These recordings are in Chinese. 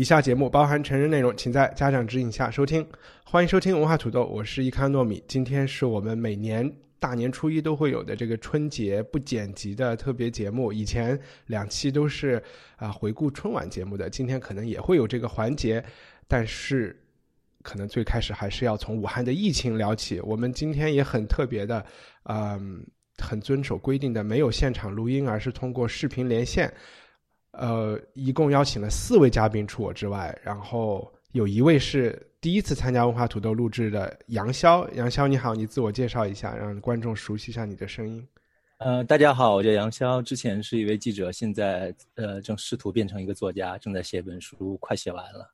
以下节目包含成人内容，请在家长指引下收听。欢迎收听文化土豆，我是伊康糯米。今天是我们每年大年初一都会有的这个春节不剪辑的特别节目。以前两期都是啊、回顾春晚节目的，今天可能也会有这个环节，但是可能最开始还是要从武汉的疫情聊起。我们今天也很特别的，嗯，很遵守规定的，没有现场录音，而是通过视频连线。呃，一共邀请了四位嘉宾，除我之外，然后有一位是第一次参加文化土豆录制的杨潇。杨潇你好，你自我介绍一下，让观众熟悉一下你的声音。呃，大家好，我叫杨潇，之前是一位记者，现在呃正试图变成一个作家，正在写一本书，快写完了。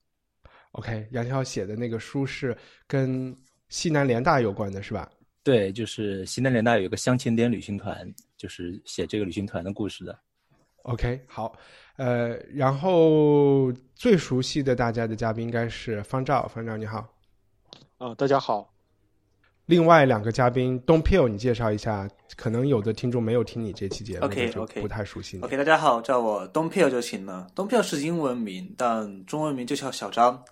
OK，杨潇写的那个书是跟西南联大有关的，是吧？对，就是西南联大有一个相亲点旅行团，就是写这个旅行团的故事的。OK，好，呃，然后最熟悉的大家的嘉宾应该是方照，方照你好。啊、大家好，另外两个嘉宾东 Peel，你介绍一下，可能有的听众没有听你这期节目 OK，就 OK 不太熟悉你。OK，大家好，叫我东 p i l 就行了。东 p i l 是英文名，但中文名就叫小张。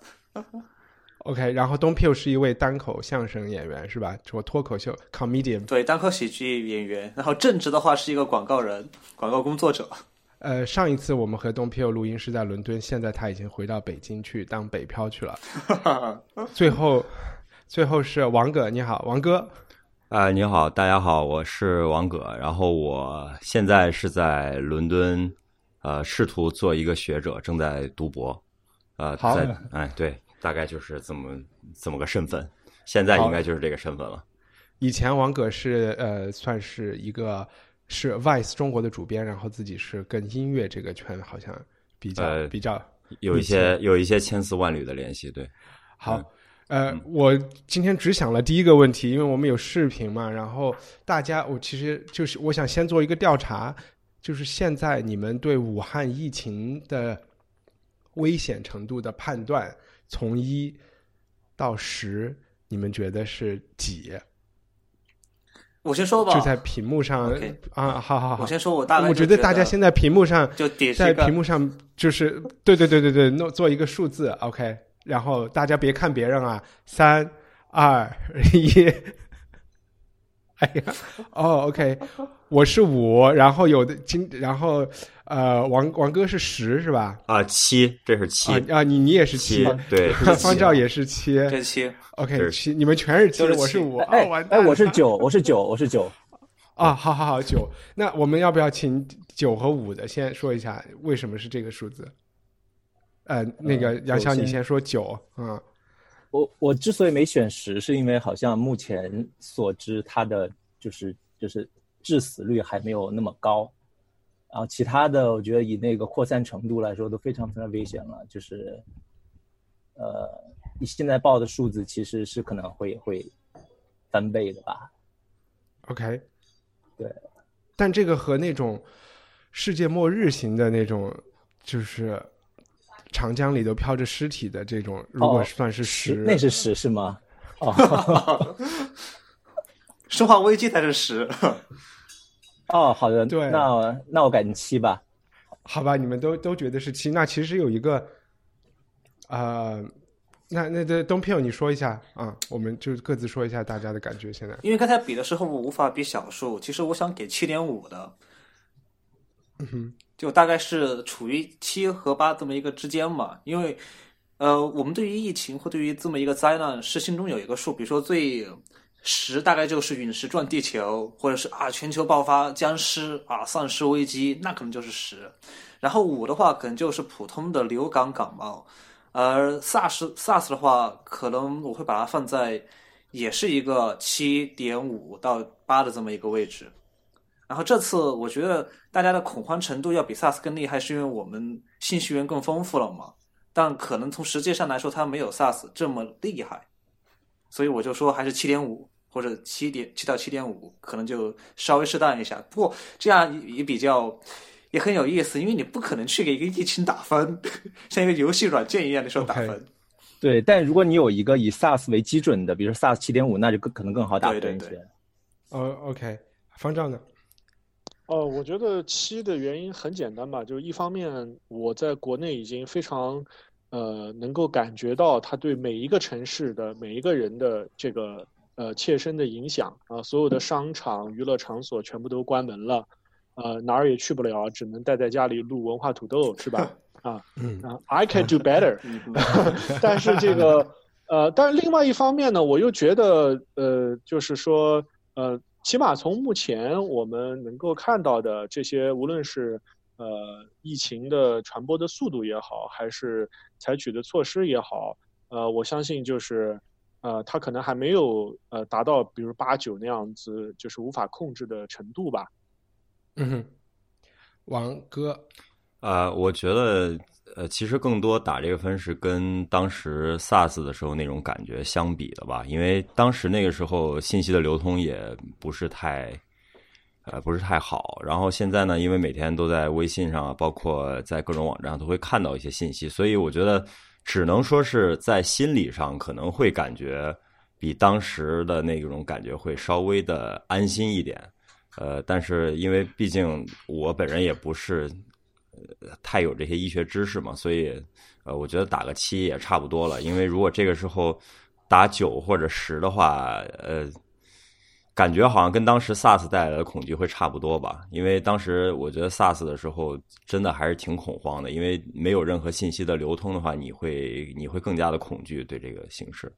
OK，然后东 Peel 是一位单口相声演员是吧？做脱口秀 comedian。对，单口喜剧演员。然后正职的话是一个广告人，广告工作者。呃，上一次我们和东 Peel 录音是在伦敦，现在他已经回到北京去当北漂去了。最后，最后是王哥，你好，王哥。啊、你好，大家好，我是王葛，然后我现在是在伦敦，呃，试图做一个学者，正在读博，呃，好在哎，对，大概就是这么这么个身份，现在应该就是这个身份了。以前王葛是呃，算是一个是 Vice 中国的主编，然后自己是跟音乐这个圈好像比较、呃比较有一些有一些千丝万缕的联系，对，好。呃，我今天只想了第一个问题，因为我们有视频嘛，然后大家，我其实就是我想先做一个调查，就是现在你们对武汉疫情的危险程度的判断，从一到十，你们觉得是几？我先说吧，就在屏幕上啊，好好好。我，先说，我大概我觉得大家现在屏幕上就点在屏幕上就是对对对对对，弄做一个数字，OK，然后大家别看别人啊，三二一，哎呀，哦，OK，我是五，然后有的今然后呃，王王哥是十是吧？啊，七，这是七，啊啊，你你也是七。七，，对，方照也是七。这七，OK，七，你们全是七我是五，哎哎，我是九，我是九，我是九。啊，好好好，九。那我们要不要请九和五的先说一下为什么是这个数字？呃，那个呃杨潇，你先说九，嗯，我我之所以没选十，是因为好像目前所知它的就是就是致死率还没有那么高，然后其他的我觉得以那个扩散程度来说都非常非常危险了，就是呃，你现在报的数字其实是可能会会翻倍的吧。OK，对。但这个和那种世界末日型的那种，就是长江里头飘着尸体的这种，如果哦算是十，那是十是吗？哦 生化危机才是十。哦，好的，对那那我改成七吧。好吧，你们都都觉得是七，那其实有一个，呃，那那这东票你说一下啊，我们就各自说一下大家的感觉。现在，因为刚才比的时候我无法比小数，其实我想给七点五的，嗯哼，就大概是处于七和八这么一个之间嘛。因为，呃，我们对于疫情或对于这么一个灾难是心中有一个数，比如说最十大概就是陨石撞地球，或者是啊全球爆发僵尸啊丧尸危机，那可能就是十。然后五的话可能就是普通的流感感冒，而 SARS SARS 的话，可能我会把它放在也是一个七点五到八的这么一个位置。然后这次我觉得大家的恐慌程度要比 SARS 更厉害，是因为我们信息源更丰富了嘛。但可能从实际上来说，它没有 SARS 这么厉害，所以我就说还是七点五或者七点七到七点五，可能就稍微适当一下。不过这样也比较也很有意思，因为你不可能去给一个疫情打分，像一个游戏软件一样的时候打分。对，但如果你有一个以 SaaS 为基准的，比如说 SaaS 七点五，那就更可能更好打分一些。哦，OK，方丈呢？哦，我觉得七的原因很简单吧，就是一方面我在国内已经非常，呃，能够感觉到他对每一个城市的每一个人的这个呃切身的影响啊，所有的商场、娱乐场所全部都关门了，呃，哪儿也去不了，只能待在家里录文化土豆，是吧？啊，嗯，I can do better，但是这个，呃，但是另外一方面呢，我又觉得，呃，就是说，呃。起码从目前我们能够看到的这些，无论是呃疫情的传播的速度也好，还是采取的措施也好，呃，我相信就是呃，他可能还没有呃达到比如八九那样子，就是无法控制的程度吧。嗯哼，王哥，啊，我觉得。呃，其实更多打这个分是跟当时 SARS 的时候那种感觉相比的吧，因为当时那个时候信息的流通也不是太，呃，不是太好。然后现在呢，因为每天都在微信上，包括在各种网站上都会看到一些信息，所以我觉得只能说是在心理上可能会感觉比当时的那种感觉会稍微的安心一点。呃，但是因为毕竟我本人也不是。太有这些医学知识嘛，所以，呃，我觉得打个七也差不多了。因为如果这个时候打九或者十的话，呃，感觉好像跟当时 SARS 带来的恐惧会差不多吧。因为当时我觉得 SARS 的时候真的还是挺恐慌的，因为没有任何信息的流通的话，你会你会更加的恐惧对这个形势。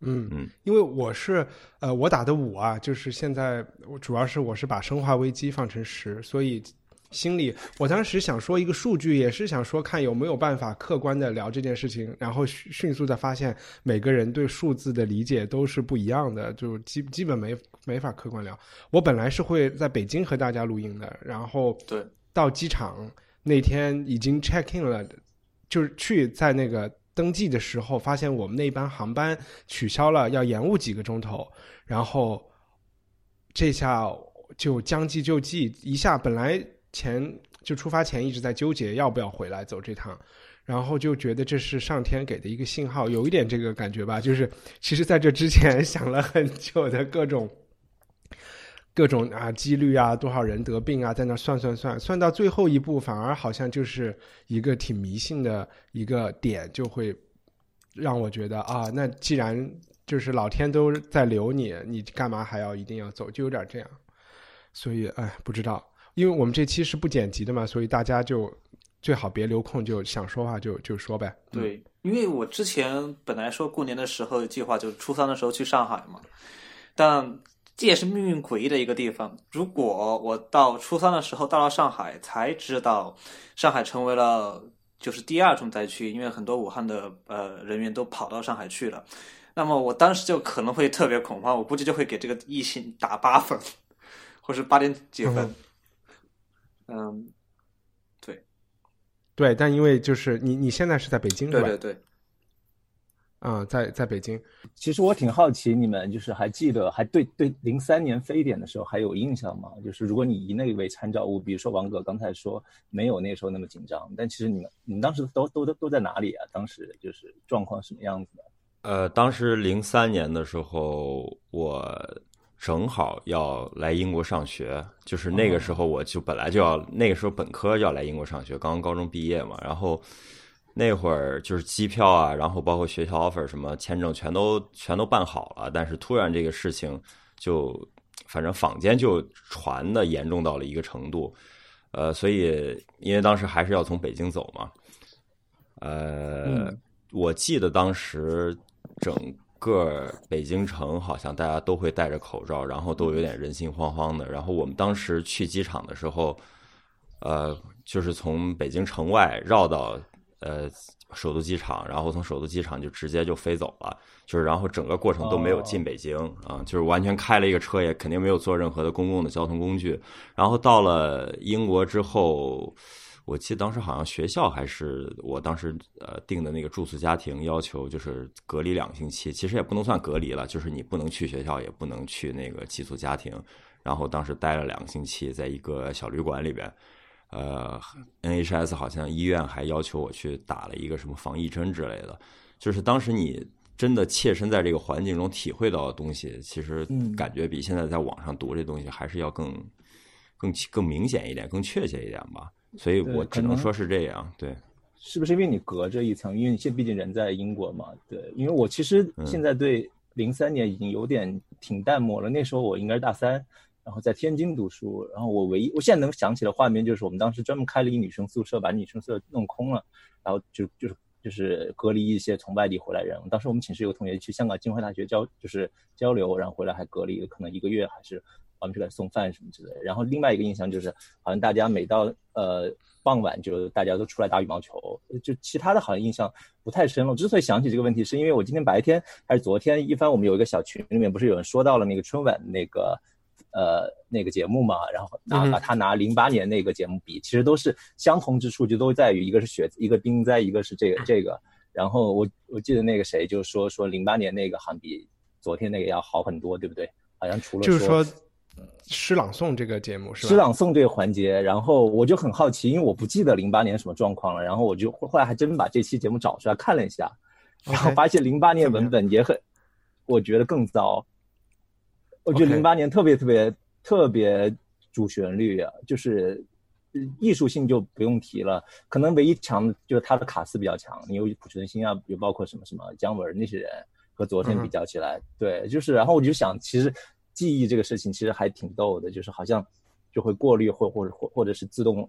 嗯嗯，因为我是呃，我打的五啊，就是现在我主要是我是把生化危机放成十，所以。心里，我当时想说一个数据，也是想说看有没有办法客观的聊这件事情，然后迅速的发现每个人对数字的理解都是不一样的，就基基本没没法客观聊。我本来是会在北京和大家录音的，然后对到机场那天已经 check in 了，就是去在那个登记的时候，发现我们那班航班取消了，要延误几个钟头，然后这下就将计就计一下，本来。前就出发前一直在纠结要不要回来走这趟，然后就觉得这是上天给的一个信号，有一点这个感觉吧。就是其实在这之前 想了很久的各种各种啊几率啊，多少人得病啊，在那算算算，算到最后一步，反而好像就是一个挺迷信的一个点，就会让我觉得啊，那既然就是老天都在留你，你干嘛还要一定要走？就有点这样。所以哎，不知道。因为我们这期是不剪辑的嘛，所以大家就最好别留空，就想说话就就说呗。对，因为我之前本来说过年的时候计划就是初三的时候去上海嘛，但这也是命运诡异的一个地方。如果我到初三的时候到了上海，才知道上海成为了就是第二重灾区，因为很多武汉的呃人员都跑到上海去了，那么我当时就可能会特别恐慌，我估计就会给这个疫情打八分，或是八点几分。嗯，对，对，但因为就是你你现在是在北京，对对对，啊，在在北京。其实我挺好奇，你们就是还记得，还对对零三年非典的时候还有印象吗？就是如果你以那为参照物，比如说王哥刚才说没有那时候那么紧张，但其实你们你们当时都都都都在哪里啊？当时就是状况什么样子的？呃，当时零三年的时候我。正好要来英国上学，就是那个时候我就本来就要那个时候本科要来英国上学，刚刚高中毕业嘛。然后那会儿就是机票啊，然后包括学校 offer 什么签证全都全都办好了，但是突然这个事情就反正坊间就传的严重到了一个程度，呃，所以因为当时还是要从北京走嘛，呃，我记得当时整。个北京城好像大家都会戴着口罩，然后都有点人心惶惶的。然后我们当时去机场的时候，呃，就是从北京城外绕到呃首都机场，然后从首都机场就直接就飞走了，就是然后整个过程都没有进北京啊，就是完全开了一个车，也肯定没有坐任何的公共的交通工具。然后到了英国之后，我记得当时好像学校还是我当时呃定的那个住宿家庭要求就是隔离两个星期，其实也不能算隔离了，就是你不能去学校，也不能去那个寄宿家庭。然后当时待了两个星期，在一个小旅馆里边。呃，NHS 好像医院还要求我去打了一个什么防疫针之类的，就是当时你真的切身在这个环境中体会到的东西，其实感觉比现在在网上读这东西还是要更更更明显一点、更确切一点吧。所以我只能说是这样。对，是不是因为你隔着一层？因为你现毕竟人在英国嘛。对，因为我其实现在对零三年已经有点挺淡漠了。那时候我应该是大三。然后在天津读书，然后我唯一我现在能想起的画面就是我们当时专门开了一女生宿舍，把女生宿舍弄空了，然后就就是就是隔离一些从外地回来人。当时我们寝室有个同学去香港浸会大学交就是交流，然后回来还隔离了，可能一个月还是我们去给他送饭什么之类的。然后另外一个印象就是，好像大家每到呃傍晚就大家都出来打羽毛球，就其他的好像印象不太深了。我之所以想起这个问题，是因为我今天白天还是昨天，一帆我们有一个小群里面不是有人说到了那个春晚那个。呃，那个节目嘛，然后拿把它拿零八年那个节目比，其实都是相同之处，就都在于一个是雪，一个冰灾，一个是这个这个。然后我我记得那个谁就说说零八年那个好像比昨天那个要好很多，对不对？好像除了就是说诗朗诵这个节目是吧诗朗诵这个环节，然后我就很好奇，因为我不记得零八年什么状况了，然后我就后来还真把这期节目找出来看了一下，然后发现零八年文本也很，我觉得更糟。我觉得零八年特别特别特别主旋律啊，就是艺术性就不用提了，可能唯一强就是他的卡斯比较强，你有濮存昕啊，有包括什么什么姜文那些人，和昨天比较起来，对，就是然后我就想，其实记忆这个事情其实还挺逗的，就是好像就会过滤或或者或或者是自动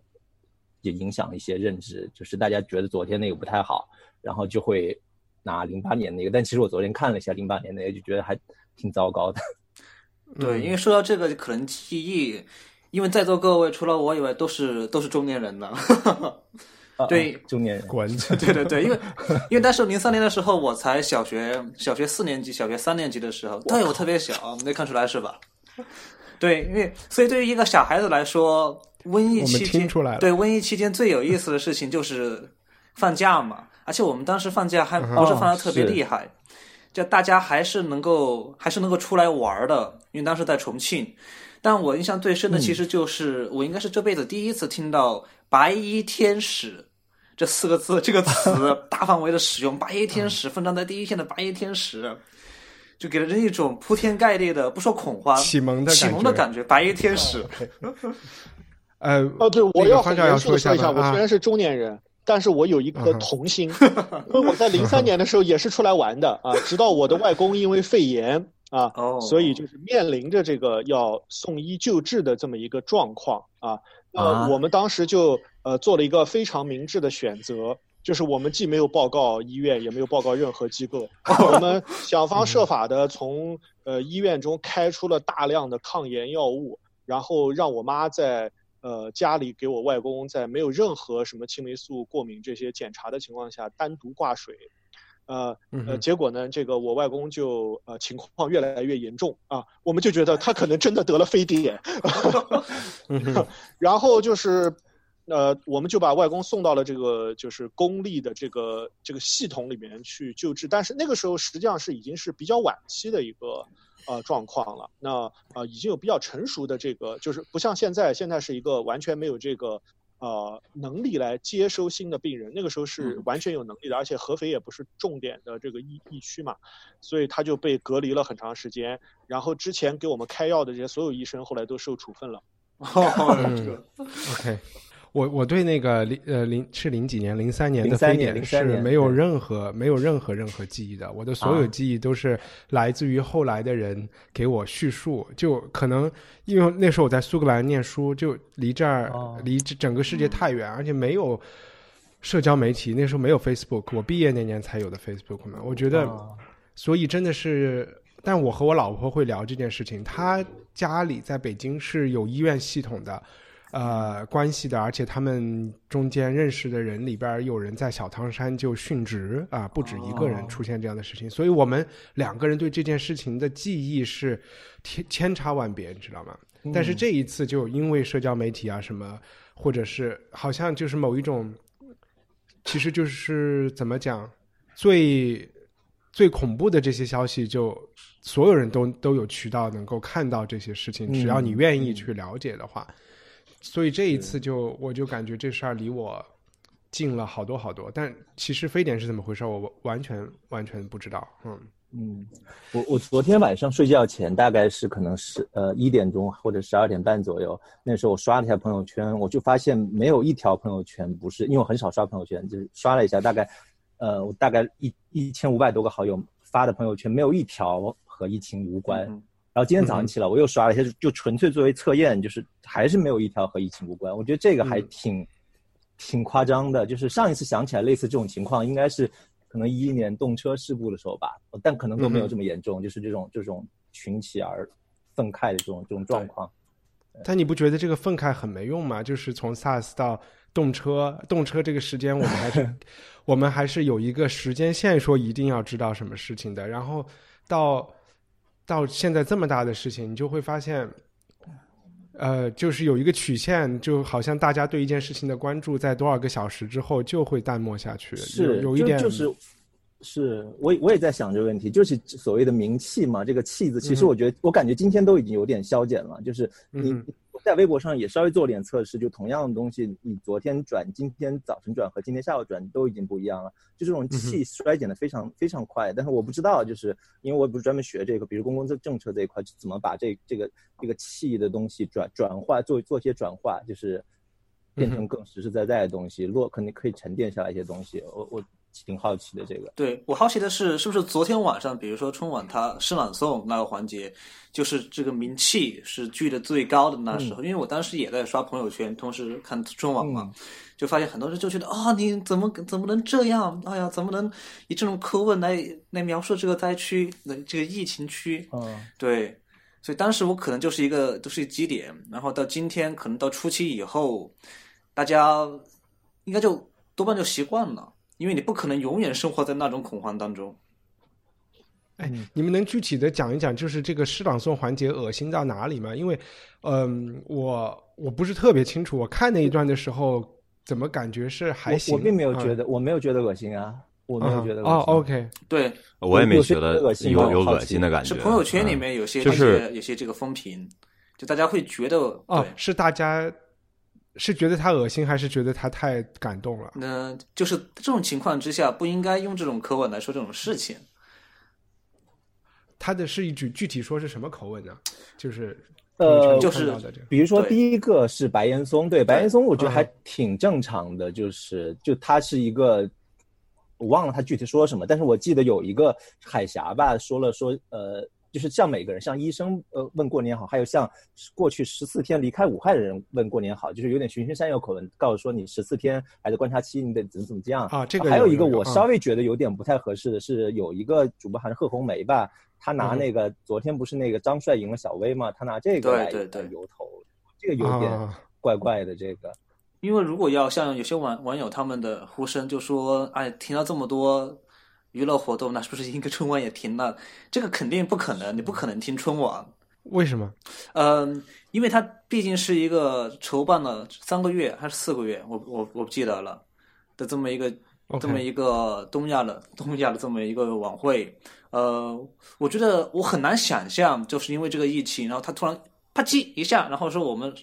也影响一些认知，就是大家觉得昨天那个不太好，然后就会拿零八年那个，但其实我昨天看了一下零八年那个，就觉得还挺糟糕的。对，因为说到这个，可能记忆，因为在座各位除了我以外，都是都是中年人了。对，中年人，滚！对对对，因为因为当时零三年的时候，我才小学小学四年级，小学三年级的时候，对我特别小，没看出来是吧？对，因为所以对于一个小孩子来说，瘟疫期间，对瘟疫期间最有意思的事情就是放假嘛，而且我们当时放假还不是放的特别厉害。就大家还是能够还是能够出来玩的，因为当时在重庆。但我印象最深的其实就是我应该是这辈子第一次听到“白衣天使”这四个字这个词 大范围的使用，“白衣天使”奋战在第一线的白衣天使，就给了人一种铺天盖地的不说恐慌启蒙的启蒙的感觉。白衣天使，呃哦，对，我要很严肃的说一下，我虽然是中年人。但是我有一颗童心，因为我在零三年的时候也是出来玩的啊，直到我的外公因为肺炎啊，所以就是面临着这个要送医救治的这么一个状况啊，那我们当时就呃做了一个非常明智的选择，就是我们既没有报告医院，也没有报告任何机构，我们想方设法的从呃医院中开出了大量的抗炎药物，然后让我妈在。呃，家里给我外公在没有任何什么青霉素过敏这些检查的情况下单独挂水，呃呃，结果呢，这个我外公就呃情况越来越严重啊，我们就觉得他可能真的得了非典，然后就是呃，我们就把外公送到了这个就是公立的这个这个系统里面去救治，但是那个时候实际上是已经是比较晚期的一个。呃，状况了。那呃，已经有比较成熟的这个，就是不像现在，现在是一个完全没有这个呃能力来接收新的病人。那个时候是完全有能力的，而且合肥也不是重点的这个疫疫区嘛，所以他就被隔离了很长时间。然后之前给我们开药的这些所有医生，后来都受处分了。这个 OK。我我对那个零呃零是零几年零三年的非典是没有任何没有任何任何记忆的，我的所有记忆都是来自于后来的人给我叙述，就可能因为那时候我在苏格兰念书，就离这儿离整个世界太远，而且没有社交媒体，那时候没有 Facebook，我毕业那年才有的 Facebook 嘛，我觉得，所以真的是，但我和我老婆会聊这件事情，她家里在北京是有医院系统的。呃关系的，而且他们中间认识的人里边有人在小汤山就殉职啊，不止一个人出现这样的事情，所以我们两个人对这件事情的记忆是千千差万别，你知道吗？但是这一次就因为社交媒体啊什么，或者是好像就是某一种，其实就是怎么讲，最最恐怖的这些消息，就所有人都都有渠道能够看到这些事情，只要你愿意去了解的话。所以这一次就我就感觉这事儿离我近了好多好多，但其实非典是怎么回事，我完全完全不知道。嗯嗯，我我昨天晚上睡觉前大概是可能是呃一点钟或者十二点半左右，那时候我刷了一下朋友圈，我就发现没有一条朋友圈不是，因为我很少刷朋友圈，就是刷了一下，大概呃我大概一一千五百多个好友发的朋友圈，没有一条和疫情无关。然后今天早上起来，我又刷了一下，就纯粹作为测验，就是还是没有一条和疫情无关。我觉得这个还挺挺夸张的。就是上一次想起来类似这种情况，应该是可能一一年动车事故的时候吧，但可能都没有这么严重。就是这种这种群起而愤慨的这种这种状况。但你不觉得这个愤慨很没用吗？就是从 SARS 到动车，动车这个时间，我们还是 我们还是有一个时间线，说一定要知道什么事情的。然后到。到现在这么大的事情，你就会发现，呃，就是有一个曲线，就好像大家对一件事情的关注，在多少个小时之后就会淡漠下去。是，有一点就是，是我我也在想这个问题，就是所谓的名气嘛，这个气字，其实我觉得，我感觉今天都已经有点消减了，就是你。在微博上也稍微做点测试，就同样的东西，你昨天转、今天早晨转和今天下午转都已经不一样了，就这种气衰减的非常非常快。但是我不知道，就是因为我不是专门学这个，比如公共政政策这一块，怎么把这这个这个气的东西转转化，做做些转化，就是变成更实实在在的东西，落肯定可以沉淀下来一些东西。我我。挺好奇的这个，对我好奇的是，是不是昨天晚上，比如说春晚它诗朗诵那个环节，就是这个名气是聚的最高的那时候？因为我当时也在刷朋友圈，同时看春晚嘛，就发现很多人就觉得啊，你怎么怎么能这样？哎呀，怎么能以这种口吻来来描述这个灾区、这个疫情区？嗯，对，所以当时我可能就是一个都是基点，然后到今天可能到初期以后，大家应该就多半就习惯了。因为你不可能永远生活在那种恐慌当中。哎，你们能具体的讲一讲，就是这个诗朗诵环节恶心到哪里吗？因为，嗯，我我不是特别清楚。我看那一段的时候，怎么感觉是还行？我并没有觉得，我没有觉得恶心啊，我没有觉得。哦，OK，对，我也没觉得有有恶心的感觉。是朋友圈里面有些就是有些这个风评，就大家会觉得哦，是大家。是觉得他恶心，还是觉得他太感动了？那就是这种情况之下，不应该用这种口吻来说这种事情。他的是一句具体说是什么口吻呢？就是呃，就是比如说第一个是白岩松，对白岩松，我觉得还挺正常的，就是就他是一个，我忘了他具体说什么，但是我记得有一个海峡吧，说了说呃。就是像每个人，像医生呃问过年好，还有像过去十四天离开武汉的人问过年好，就是有点循循善诱口吻，告诉说你十四天还在观察期，你得怎么怎么这样啊。这个还有一个我稍微觉得有点不太合适的是，有一个主播好像贺红梅吧，他拿那个昨天不是那个张帅赢了小威嘛，他拿这个来由头，这个有点怪怪的这个。因为如果要像有些网网友他们的呼声，就说哎听到这么多。娱乐活动那是不是应该春晚也停了？这个肯定不可能，你不可能听春晚。为什么？嗯，因为它毕竟是一个筹办了三个月还是四个月，我我我不记得了的这么一个这么一个东亚的东亚的这么一个晚会。呃，我觉得我很难想象，就是因为这个疫情，然后他突然啪叽一下，然后说我们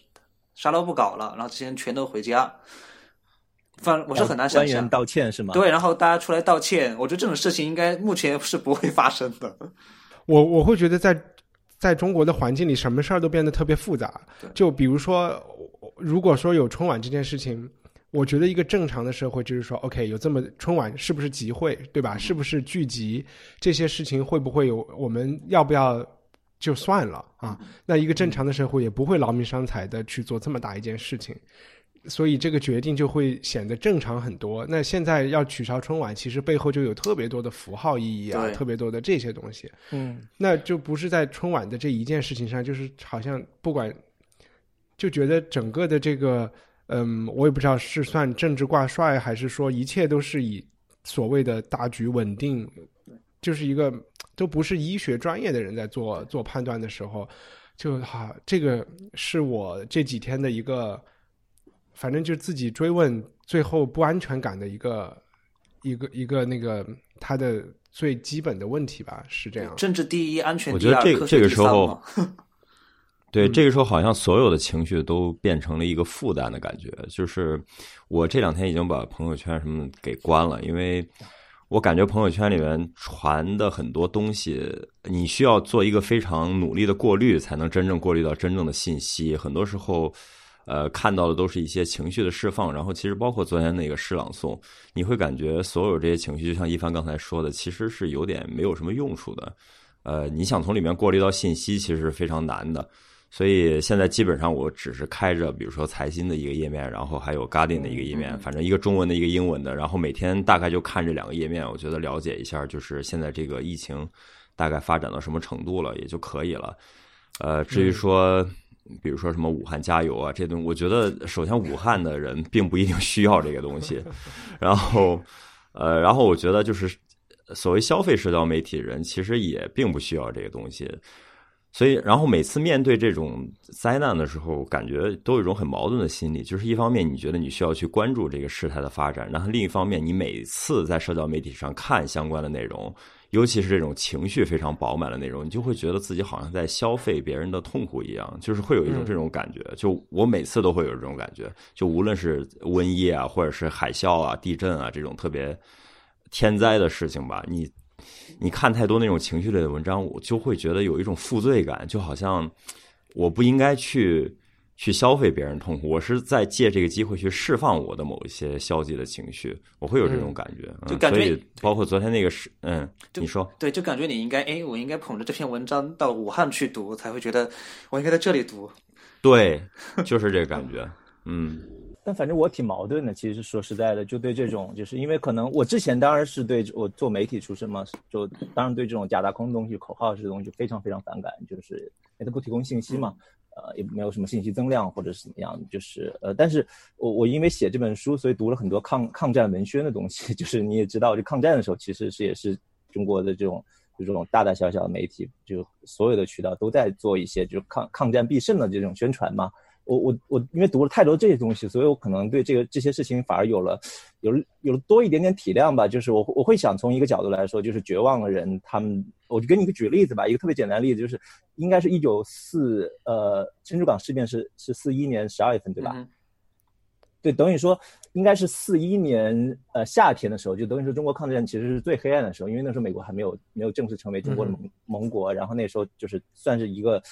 啥都不搞了，然后这些人全都回家。反我是很难想象道歉是吗？对，然后大家出来道歉，我觉得这种事情应该目前是不会发生的。我我会觉得在在中国的环境里，什么事儿都变得特别复杂。就比如说，如果说有春晚这件事情，我觉得一个正常的社会就是说，OK，有这么春晚是不是集会，对吧？是不是聚集这些事情会不会有？我们要不要就算了啊？那一个正常的社会也不会劳民伤财的去做这么大一件事情。所以这个决定就会显得正常很多。那现在要取消春晚，其实背后就有特别多的符号意义啊，特别多的这些东西。嗯，那就不是在春晚的这一件事情上，就是好像不管就觉得整个的这个，嗯，我也不知道是算政治挂帅，还是说一切都是以所谓的大局稳定，就是一个都不是医学专业的人在做做判断的时候，就哈，这个是我这几天的一个，反正就是自己追问最后不安全感的一个一个一个那个他的最基本的问题吧，是这样。政治第一，安全我觉得这科学这个时第三嘛候，对，嗯这个时候好像所有的情绪都变成了一个负担的感觉。就是我这两天已经把朋友圈什么给关了，因为我感觉朋友圈里面传的很多东西，你需要做一个非常努力的过滤，才能真正过滤到真正的信息。很多时候。呃，看到的都是一些情绪的释放，然后其实包括昨天那个诗朗诵，你会感觉所有这些情绪，就像一帆刚才说的，其实是有点没有什么用处的。呃，你想从里面过滤到信息，其实是非常难的。所以现在基本上我只是开着，比如说财新的一个页面，然后还有 Guardian 的一个页面，反正一个中文的，一个英文的，然后每天大概就看这两个页面，我觉得了解一下，就是现在这个疫情大概发展到什么程度了，也就可以了。呃，至于说。比如说什么武汉加油啊，这东西，我觉得首先武汉的人并不一定需要这个东西，然后，呃，然后我觉得就是所谓消费社交媒体人，其实也并不需要这个东西，所以，然后每次面对这种灾难的时候，感觉都有一种很矛盾的心理，就是一方面你觉得你需要去关注这个事态的发展，然后另一方面，你每次在社交媒体上看相关的内容。尤其是这种情绪非常饱满的内容，你就会觉得自己好像在消费别人的痛苦一样，就是会有一种这种感觉。就我每次都会有这种感觉，就无论是瘟疫啊，或者是海啸啊、地震啊这种特别天灾的事情吧，你你看太多那种情绪类的文章，我就会觉得有一种负罪感，就好像我不应该去。去消费别人痛苦，我是在借这个机会去释放我的某一些消极的情绪，我会有这种感觉。嗯、就感觉，所以包括昨天那个是，嗯，你说，对，就感觉你应该，哎，我应该捧着这篇文章到武汉去读，才会觉得我应该在这里读。对，就是这个感觉，嗯。但反正我挺矛盾的，其实说实在的，就对这种，就是因为可能我之前当然是对我做媒体出身嘛，就当然对这种假大空的东西、口号式的东西非常非常反感，就是因为它不提供信息嘛。呃，也没有什么信息增量或者是怎么样，就是呃，但是我我因为写这本书，所以读了很多抗抗战文宣的东西。就是你也知道，就抗战的时候，其实是也是中国的这种就这种大大小小的媒体，就所有的渠道都在做一些就抗抗战必胜的这种宣传嘛。我我我因为读了太多这些东西，所以我可能对这个这些事情反而有了有了有了多一点点体谅吧。就是我我会想从一个角度来说，就是绝望的人，他们我就给你一个举例子吧，一个特别简单的例子，就是应该是一九四呃珍珠港事变是是四一年十二月份对吧？嗯、对，等于说应该是四一年呃夏天的时候，就等于说中国抗战其实是最黑暗的时候，因为那时候美国还没有没有正式成为中国的盟、嗯、盟国，然后那时候就是算是一个。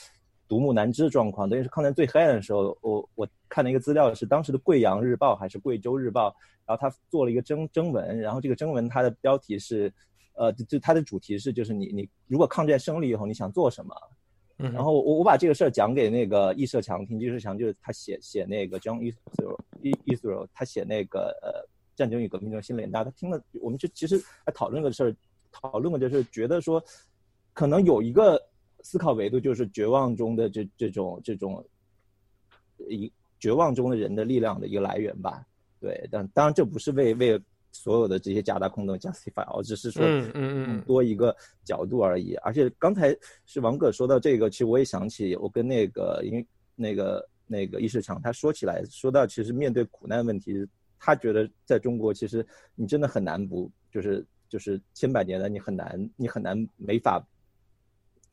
独木难支的状况，等于是抗战最黑暗的时候。我我看了一个资料，是当时的《贵阳日报》还是《贵州日报》，然后他做了一个征征文，然后这个征文它的标题是，呃，就它的主题是就是你你如果抗战胜利以后你想做什么？嗯、然后我我把这个事儿讲给那个易社强听，易社强就是他写写那个 John Israel Israel，他写那个呃战争与革命中新联大，他听了我们就其实还讨论个事儿，讨论个就是觉得说可能有一个。思考维度就是绝望中的这这种这种一绝望中的人的力量的一个来源吧，对，但当然这不是为为所有的这些加大空洞 justify，而只是说嗯嗯嗯多一个角度而已。而且刚才是王哥说到这个，其实我也想起我跟那个因为那个那个易世强他说起来说到，其实面对苦难问题，他觉得在中国其实你真的很难不就是就是千百年来你很难你很难没法。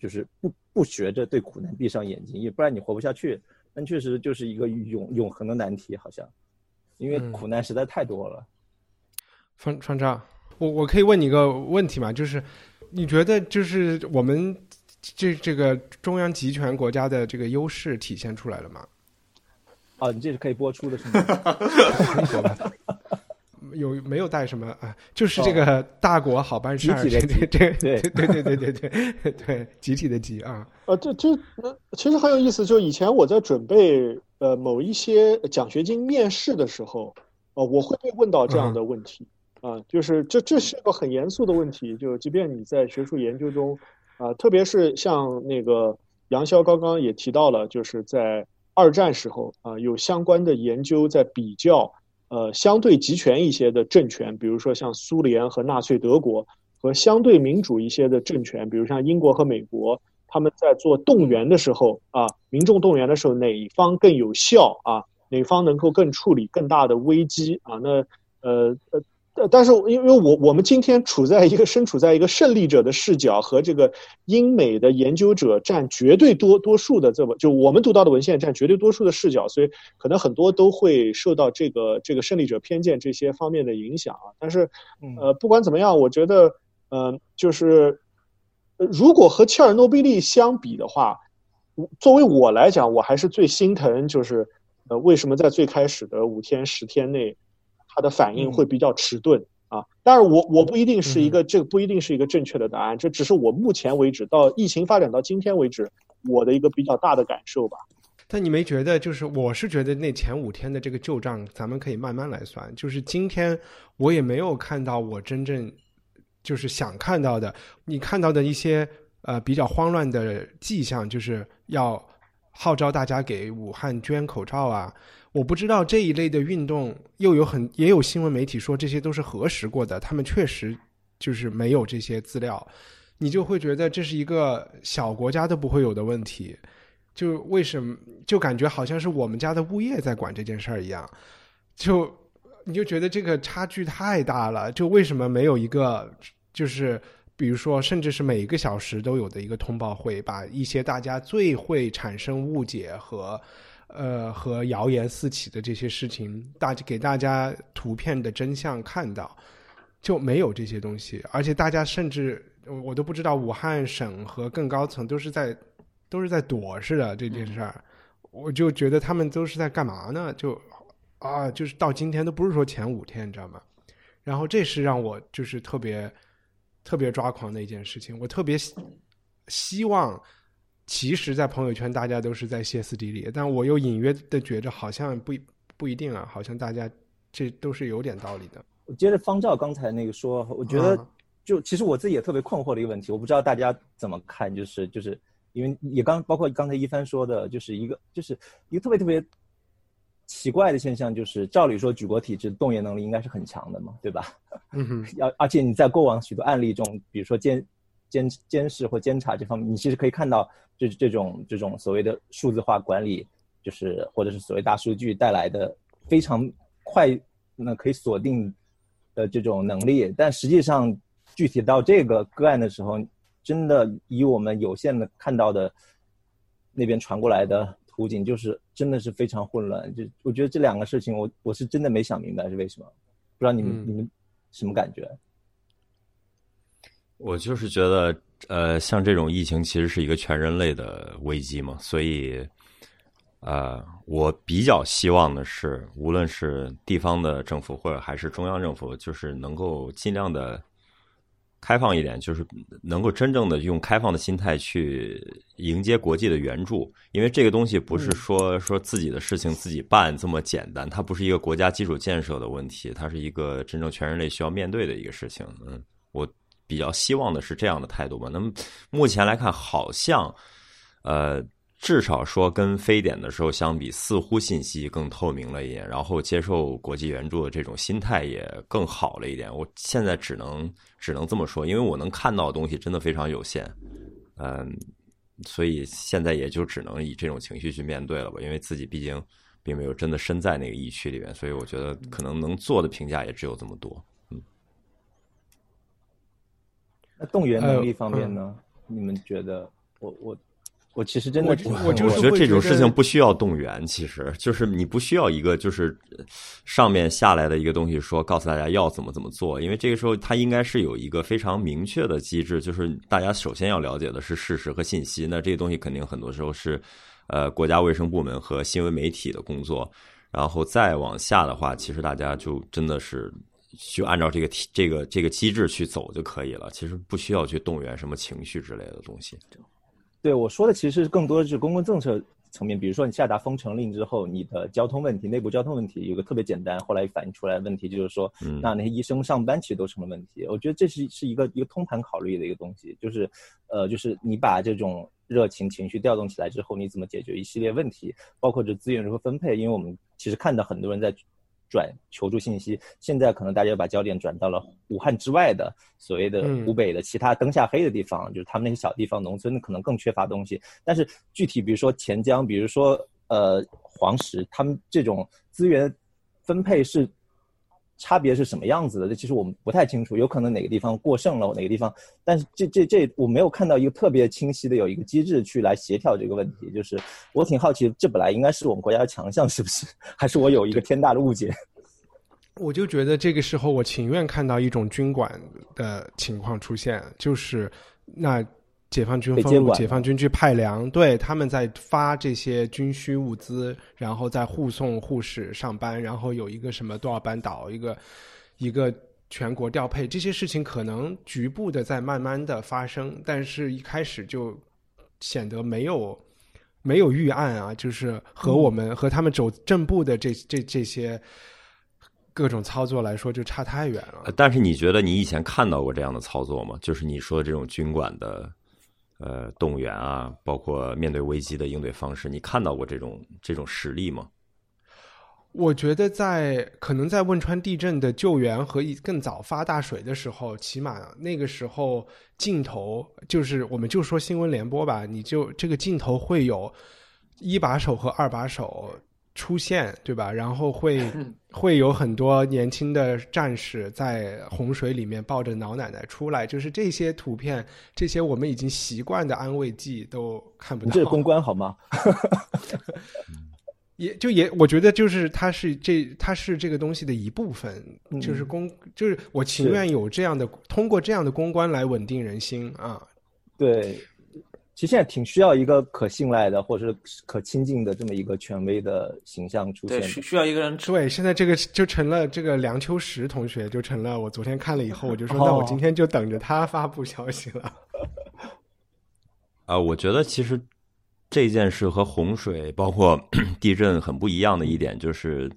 就是不不学着对苦难闭上眼睛，也不然你活不下去。但确实就是一个永永恒的难题，好像，因为苦难实在太多了。方方丈，我我可以问你一个问题吗？就是你觉得就是我们这这个中央集权国家的这个优势体现出来了吗？啊，你这是可以播出的是吗？有没有带什么啊？就是这个大国好办事儿，集体的 集对对对对对对对对，集体的集啊。呃，这这其实很有意思。就以前我在准备呃某一些奖学金面试的时候，呃，我会被问到这样的问题啊，就是这这是个很严肃的问题。就即便你在学术研究中啊，特别是像那个杨潇刚刚也提到了，就是在二战时候啊有相关的研究在比较呃相对集权一些的政权，比如说像苏联和纳粹德国，和相对民主一些的政权，比如像英国和美国，他们在做动员的时候啊，民众动员的时候哪方更有效啊？哪方能够更处理更大的危机啊？那呃呃。呃，但是因为我我们今天处在一个身处在一个胜利者的视角和这个英美的研究者占绝对多多数的这么就我们读到的文献占绝对多数的视角，所以可能很多都会受到这个这个胜利者偏见这些方面的影响啊。但是呃，不管怎么样，我觉得呃，就是如果和切尔诺贝利相比的话，作为我来讲，我还是最心疼就是呃，为什么在最开始的五天十天内。他的反应会比较迟钝啊，但是我我不一定是一个这个不一定是一个正确的答案，这只是我目前为止到疫情发展到今天为止我的一个比较大的感受吧。但你没觉得就是我是觉得那前五天的这个旧账咱们可以慢慢来算，就是今天我也没有看到我真正就是想看到的，你看到的一些呃比较慌乱的迹象，就是要号召大家给武汉捐口罩啊。我不知道这一类的运动又有很也有新闻媒体说这些都是核实过的，他们确实就是没有这些资料，你就会觉得这是一个小国家都不会有的问题，就为什么就感觉好像是我们家的物业在管这件事儿一样，就你就觉得这个差距太大了，就为什么没有一个就是比如说甚至是每一个小时都有的一个通报会，把一些大家最会产生误解和。呃，和谣言四起的这些事情，大给大家图片的真相看到，就没有这些东西。而且大家甚至我都不知道，武汉省和更高层都是在都是在躲似的这件事儿。我就觉得他们都是在干嘛呢？就啊，就是到今天都不是说前五天，你知道吗？然后这是让我就是特别特别抓狂的一件事情。我特别希望。其实，在朋友圈，大家都是在歇斯底里，但我又隐约的觉着，好像不不一定啊，好像大家这都是有点道理的。我接着方照刚才那个说，我觉得就其实我自己也特别困惑的一个问题，我不知道大家怎么看，就是就是因为也刚包括刚才一帆说的，就是一个就是一个特别特别奇怪的现象，就是照理说举国体制动员能力应该是很强的嘛，对吧？嗯哼。要而且你在过往许多案例中，比如说监监监视或监察这方面，你其实可以看到。就是这种这种所谓的数字化管理，就是或者是所谓大数据带来的非常快，那可以锁定的这种能力。但实际上，具体到这个个案的时候，真的以我们有限的看到的那边传过来的图景，就是真的是非常混乱。就我觉得这两个事情，我我是真的没想明白是为什么，不知道你们你们什么感觉？我就是觉得。呃，像这种疫情其实是一个全人类的危机嘛，所以，呃，我比较希望的是，无论是地方的政府或者还是中央政府，就是能够尽量的开放一点，就是能够真正的用开放的心态去迎接国际的援助，因为这个东西不是说说自己的事情自己办这么简单，它不是一个国家基础建设的问题，它是一个真正全人类需要面对的一个事情。嗯，我。比较希望的是这样的态度吧。那么目前来看，好像，呃，至少说跟非典的时候相比，似乎信息更透明了一点，然后接受国际援助的这种心态也更好了一点。我现在只能只能这么说，因为我能看到的东西真的非常有限，嗯，所以现在也就只能以这种情绪去面对了吧。因为自己毕竟并没有真的身在那个疫区里面，所以我觉得可能能做的评价也只有这么多。嗯那动员能力方面呢？你们觉得？我我我其实真的，我就觉得这种事情不需要动员，其实就是你不需要一个就是上面下来的一个东西说告诉大家要怎么怎么做，因为这个时候它应该是有一个非常明确的机制，就是大家首先要了解的是事实和信息。那这个东西肯定很多时候是呃国家卫生部门和新闻媒体的工作，然后再往下的话，其实大家就真的是。就按照这个体这个这个机制去走就可以了，其实不需要去动员什么情绪之类的东西。对我说的其实更多的是公共政策层面，比如说你下达封城令之后，你的交通问题、内部交通问题有个特别简单，后来反映出来的问题就是说，那那些医生上班其实都成了问题。我觉得这是是一个一个通盘考虑的一个东西，就是呃，就是你把这种热情情绪调动起来之后，你怎么解决一系列问题，包括这资源如何分配？因为我们其实看到很多人在转求助信息，现在可能大家把焦点转到了武汉之外的所谓的湖北的其他灯下黑的地方，就是他们那些小地方农村可能更缺乏东西。但是具体比如说钱江，比如说呃黄石，他们这种资源分配是。差别是什么样子的？这其实我们不太清楚，有可能哪个地方过剩了，哪个地方，但是这这这我没有看到一个特别清晰的有一个机制去来协调这个问题。就是我挺好奇，这本来应该是我们国家的强项，是不是？还是我有一个天大的误解？我就觉得这个时候，我情愿看到一种军管的情况出现，就是那。解放军分务，解放军去派粮，对，他们在发这些军需物资，然后在护送护士上班，然后有一个什么多少班倒，一个一个全国调配，这些事情可能局部的在慢慢的发生，但是一开始就显得没有没有预案啊，就是和我们和他们走正步的这这这些各种操作来说，就差太远了。但是你觉得你以前看到过这样的操作吗？就是你说的这种军管的。呃，动员啊，包括面对危机的应对方式，你看到过这种这种实例吗？我觉得在可能在汶川地震的救援和更早发大水的时候，起码那个时候镜头就是我们就说新闻联播吧，你就这个镜头会有一把手和二把手。出现对吧？然后会会有很多年轻的战士在洪水里面抱着老奶奶出来，就是这些图片，这些我们已经习惯的安慰剂都看不到。这是公关好吗？也就也，我觉得就是它是这，它是这个东西的一部分，就是公，就是我情愿有这样的，通过这样的公关来稳定人心啊。对。其实现在挺需要一个可信赖的或者是可亲近的这么一个权威的形象出现。对，需需要一个人。对，现在这个就成了这个梁秋实同学，就成了。我昨天看了以后，我就说，那我今天就等着他发布消息了。啊，我觉得其实这件事和洪水包括地震很不一样的一点，就是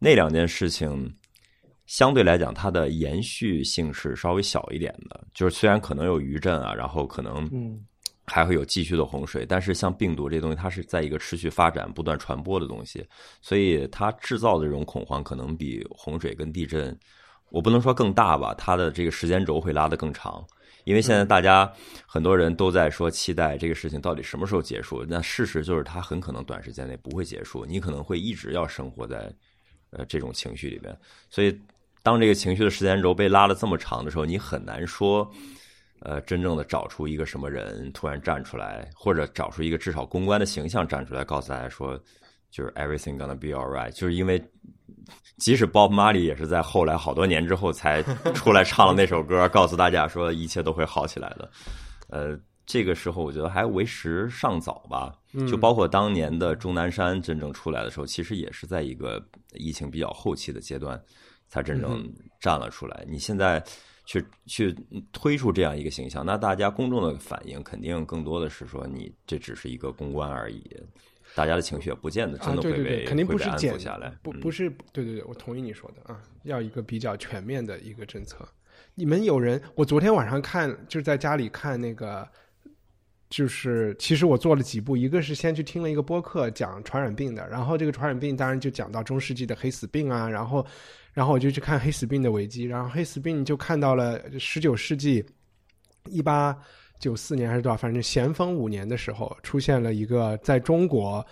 那两件事情相对来讲，它的延续性是稍微小一点的。就是虽然可能有余震啊，然后可能嗯。还会有继续的洪水，但是像病毒这东西，它是在一个持续发展、不断传播的东西，所以它制造的这种恐慌可能比洪水跟地震，我不能说更大吧，它的这个时间轴会拉得更长。因为现在大家很多人都在说期待这个事情到底什么时候结束，那事实就是它很可能短时间内不会结束，你可能会一直要生活在呃这种情绪里边。所以当这个情绪的时间轴被拉得这么长的时候，你很难说。呃，真正的找出一个什么人突然站出来，或者找出一个至少公关的形象站出来，告诉大家说，就是 everything gonna be alright。就是因为，即使 Bob Marley 也是在后来好多年之后才出来唱了那首歌，告诉大家说一切都会好起来的。呃，这个时候我觉得还为时尚早吧。就包括当年的钟南山真正出来的时候，其实也是在一个疫情比较后期的阶段才真正站了出来。你现在。去去推出这样一个形象，那大家公众的反应肯定更多的是说你这只是一个公关而已，大家的情绪也不见得真的会被肯定不是安抚下来。不不是，对对对，我同意你说的啊，要一个比较全面的一个政策。你们有人，我昨天晚上看就是在家里看那个，就是其实我做了几步，一个是先去听了一个播客讲传染病的，然后这个传染病当然就讲到中世纪的黑死病啊，然后。然后我就去看黑死病的危机，然后黑死病就看到了十九世纪一八九四年还是多少，反正咸丰五年的时候出现了一个在中国，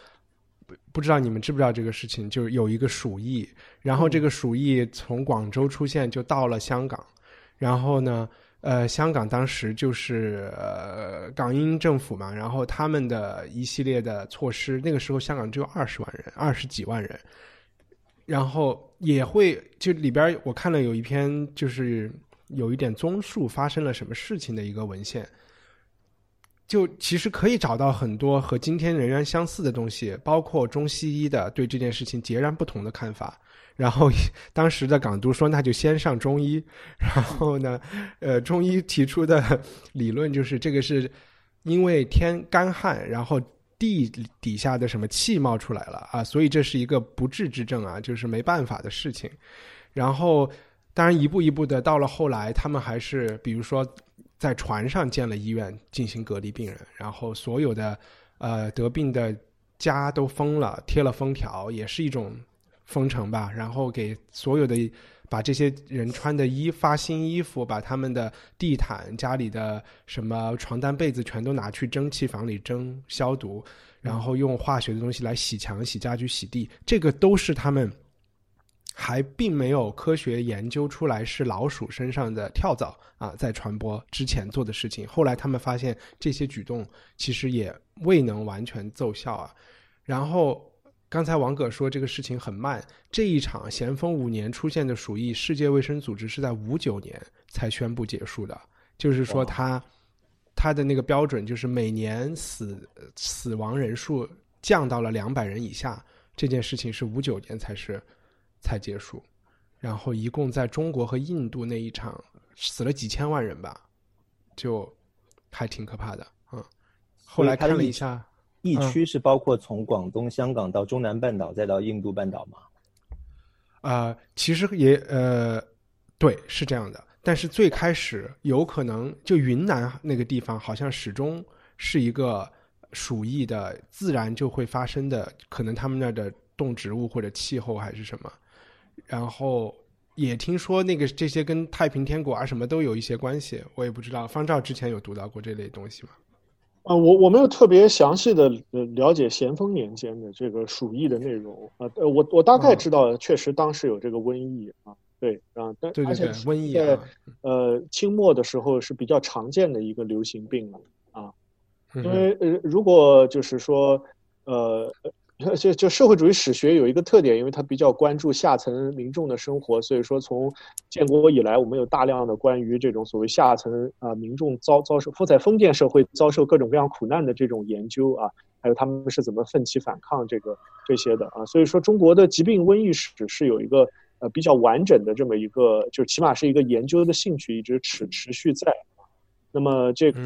不不知道你们知不知道这个事情，就是有一个鼠疫，然后这个鼠疫从广州出现就到了香港，然后呢，呃，香港当时就是呃港英政府嘛，然后他们的一系列的措施，那个时候香港只有二十万人，二十几万人。然后也会就里边我看了有一篇，就是有一点综述发生了什么事情的一个文献，就其实可以找到很多和今天仍然相似的东西，包括中西医的对这件事情截然不同的看法。然后 当时的港督说，那就先上中医。然后呢，呃，中医提出的理论就是这个是因为天干旱，然后。地底下的什么气冒出来了啊？所以这是一个不治之症啊，就是没办法的事情。然后，当然一步一步的到了后来，他们还是比如说在船上建了医院进行隔离病人，然后所有的呃得病的家都封了，贴了封条，也是一种封城吧。然后给所有的把这些人穿的衣发新衣服，把他们的地毯、家里的什么床单被子全都拿去蒸汽房里蒸消毒，然后用化学的东西来洗墙、洗家具、洗地，这个都是他们。还并没有科学研究出来是老鼠身上的跳蚤啊在传播之前做的事情。后来他们发现这些举动其实也未能完全奏效啊。然后刚才王葛说这个事情很慢，这一场咸丰五年出现的鼠疫，世界卫生组织是在五九年才宣布结束的。就是说，他他的那个标准就是每年死死亡人数降到了两百人以下，这件事情是五九年才是。才结束，然后一共在中国和印度那一场死了几千万人吧，就还挺可怕的嗯。后来看了一下，疫区是包括从广东、香港到中南半岛再到印度半岛吗？啊，其实也呃，对，是这样的。但是最开始有可能就云南那个地方，好像始终是一个鼠疫的自然就会发生的，可能他们那儿的动植物或者气候还是什么。然后也听说那个这些跟太平天国啊什么都有一些关系，我也不知道。方照之前有读到过这类东西吗？啊，我我没有特别详细的了解咸丰年间的这个鼠疫的内容啊。呃，我我大概知道，确实当时有这个瘟疫啊，对啊，但而且瘟疫在呃清末的时候是比较常见的一个流行病了啊。因为呃，如果就是说呃。就就社会主义史学有一个特点，因为它比较关注下层民众的生活，所以说从建国以来，我们有大量的关于这种所谓下层啊民众遭遭受，在封建社会遭受各种各样苦难的这种研究啊，还有他们是怎么奋起反抗这个这些的啊，所以说中国的疾病瘟疫史是有一个呃比较完整的这么一个，就起码是一个研究的兴趣一直持持续在。那么这个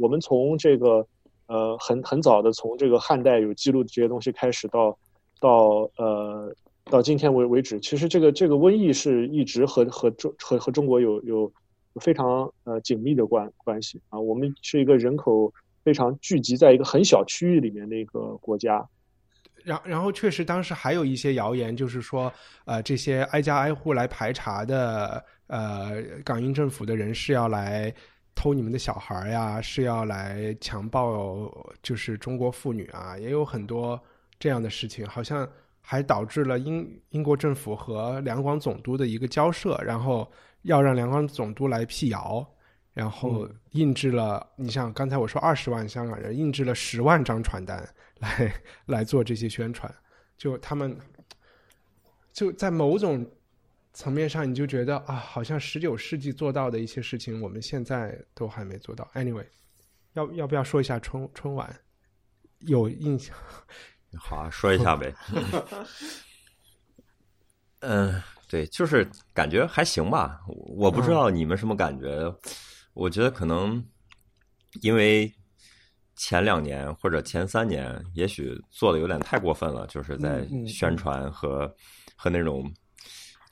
我们从这个。呃，很很早的，从这个汉代有记录的这些东西开始，到到呃到今天为为止，其实这个这个瘟疫是一直和和中和和中国有有非常呃紧密的关关系啊。我们是一个人口非常聚集在一个很小区域里面的一个国家。然然后确实当时还有一些谣言，就是说呃这些挨家挨户来排查的呃港英政府的人是要来。偷你们的小孩呀，是要来强暴，就是中国妇女啊，也有很多这样的事情，好像还导致了英英国政府和两广总督的一个交涉，然后要让两广总督来辟谣，然后印制了，你像刚才我说二十万香港人印制了十万张传单来来做这些宣传，就他们就在某种。层面上，你就觉得啊，好像十九世纪做到的一些事情，我们现在都还没做到。Anyway，要要不要说一下春春晚？有印象？好啊，说一下呗。嗯，对，就是感觉还行吧。我不知道你们什么感觉。我觉得可能因为前两年或者前三年，也许做的有点太过分了，就是在宣传和和那种。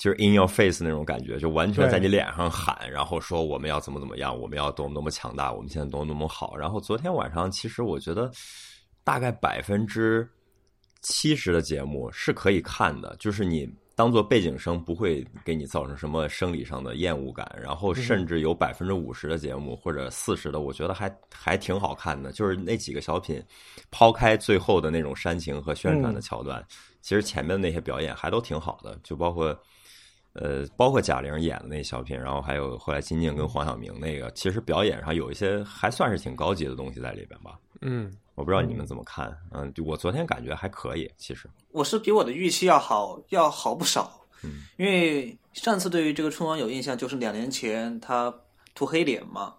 就是 in your face 那种感觉，就完全在你脸上喊，然后说我们要怎么怎么样，我们要多么多么强大，我们现在多么多么好。然后昨天晚上，其实我觉得大概百分之七十的节目是可以看的，就是你当做背景声不会给你造成什么生理上的厌恶感。然后甚至有百分之五十的节目或者四十的，我觉得还还挺好看的。就是那几个小品，抛开最后的那种煽情和宣传的桥段，其实前面的那些表演还都挺好的，就包括。呃，包括贾玲演的那小品，然后还有后来金靖跟黄晓明那个，其实表演上有一些还算是挺高级的东西在里边吧。嗯，我不知道你们怎么看。嗯，我昨天感觉还可以，其实我是比我的预期要好，要好不少。嗯，因为上次对于这个春晚有印象，就是两年前他涂黑脸嘛，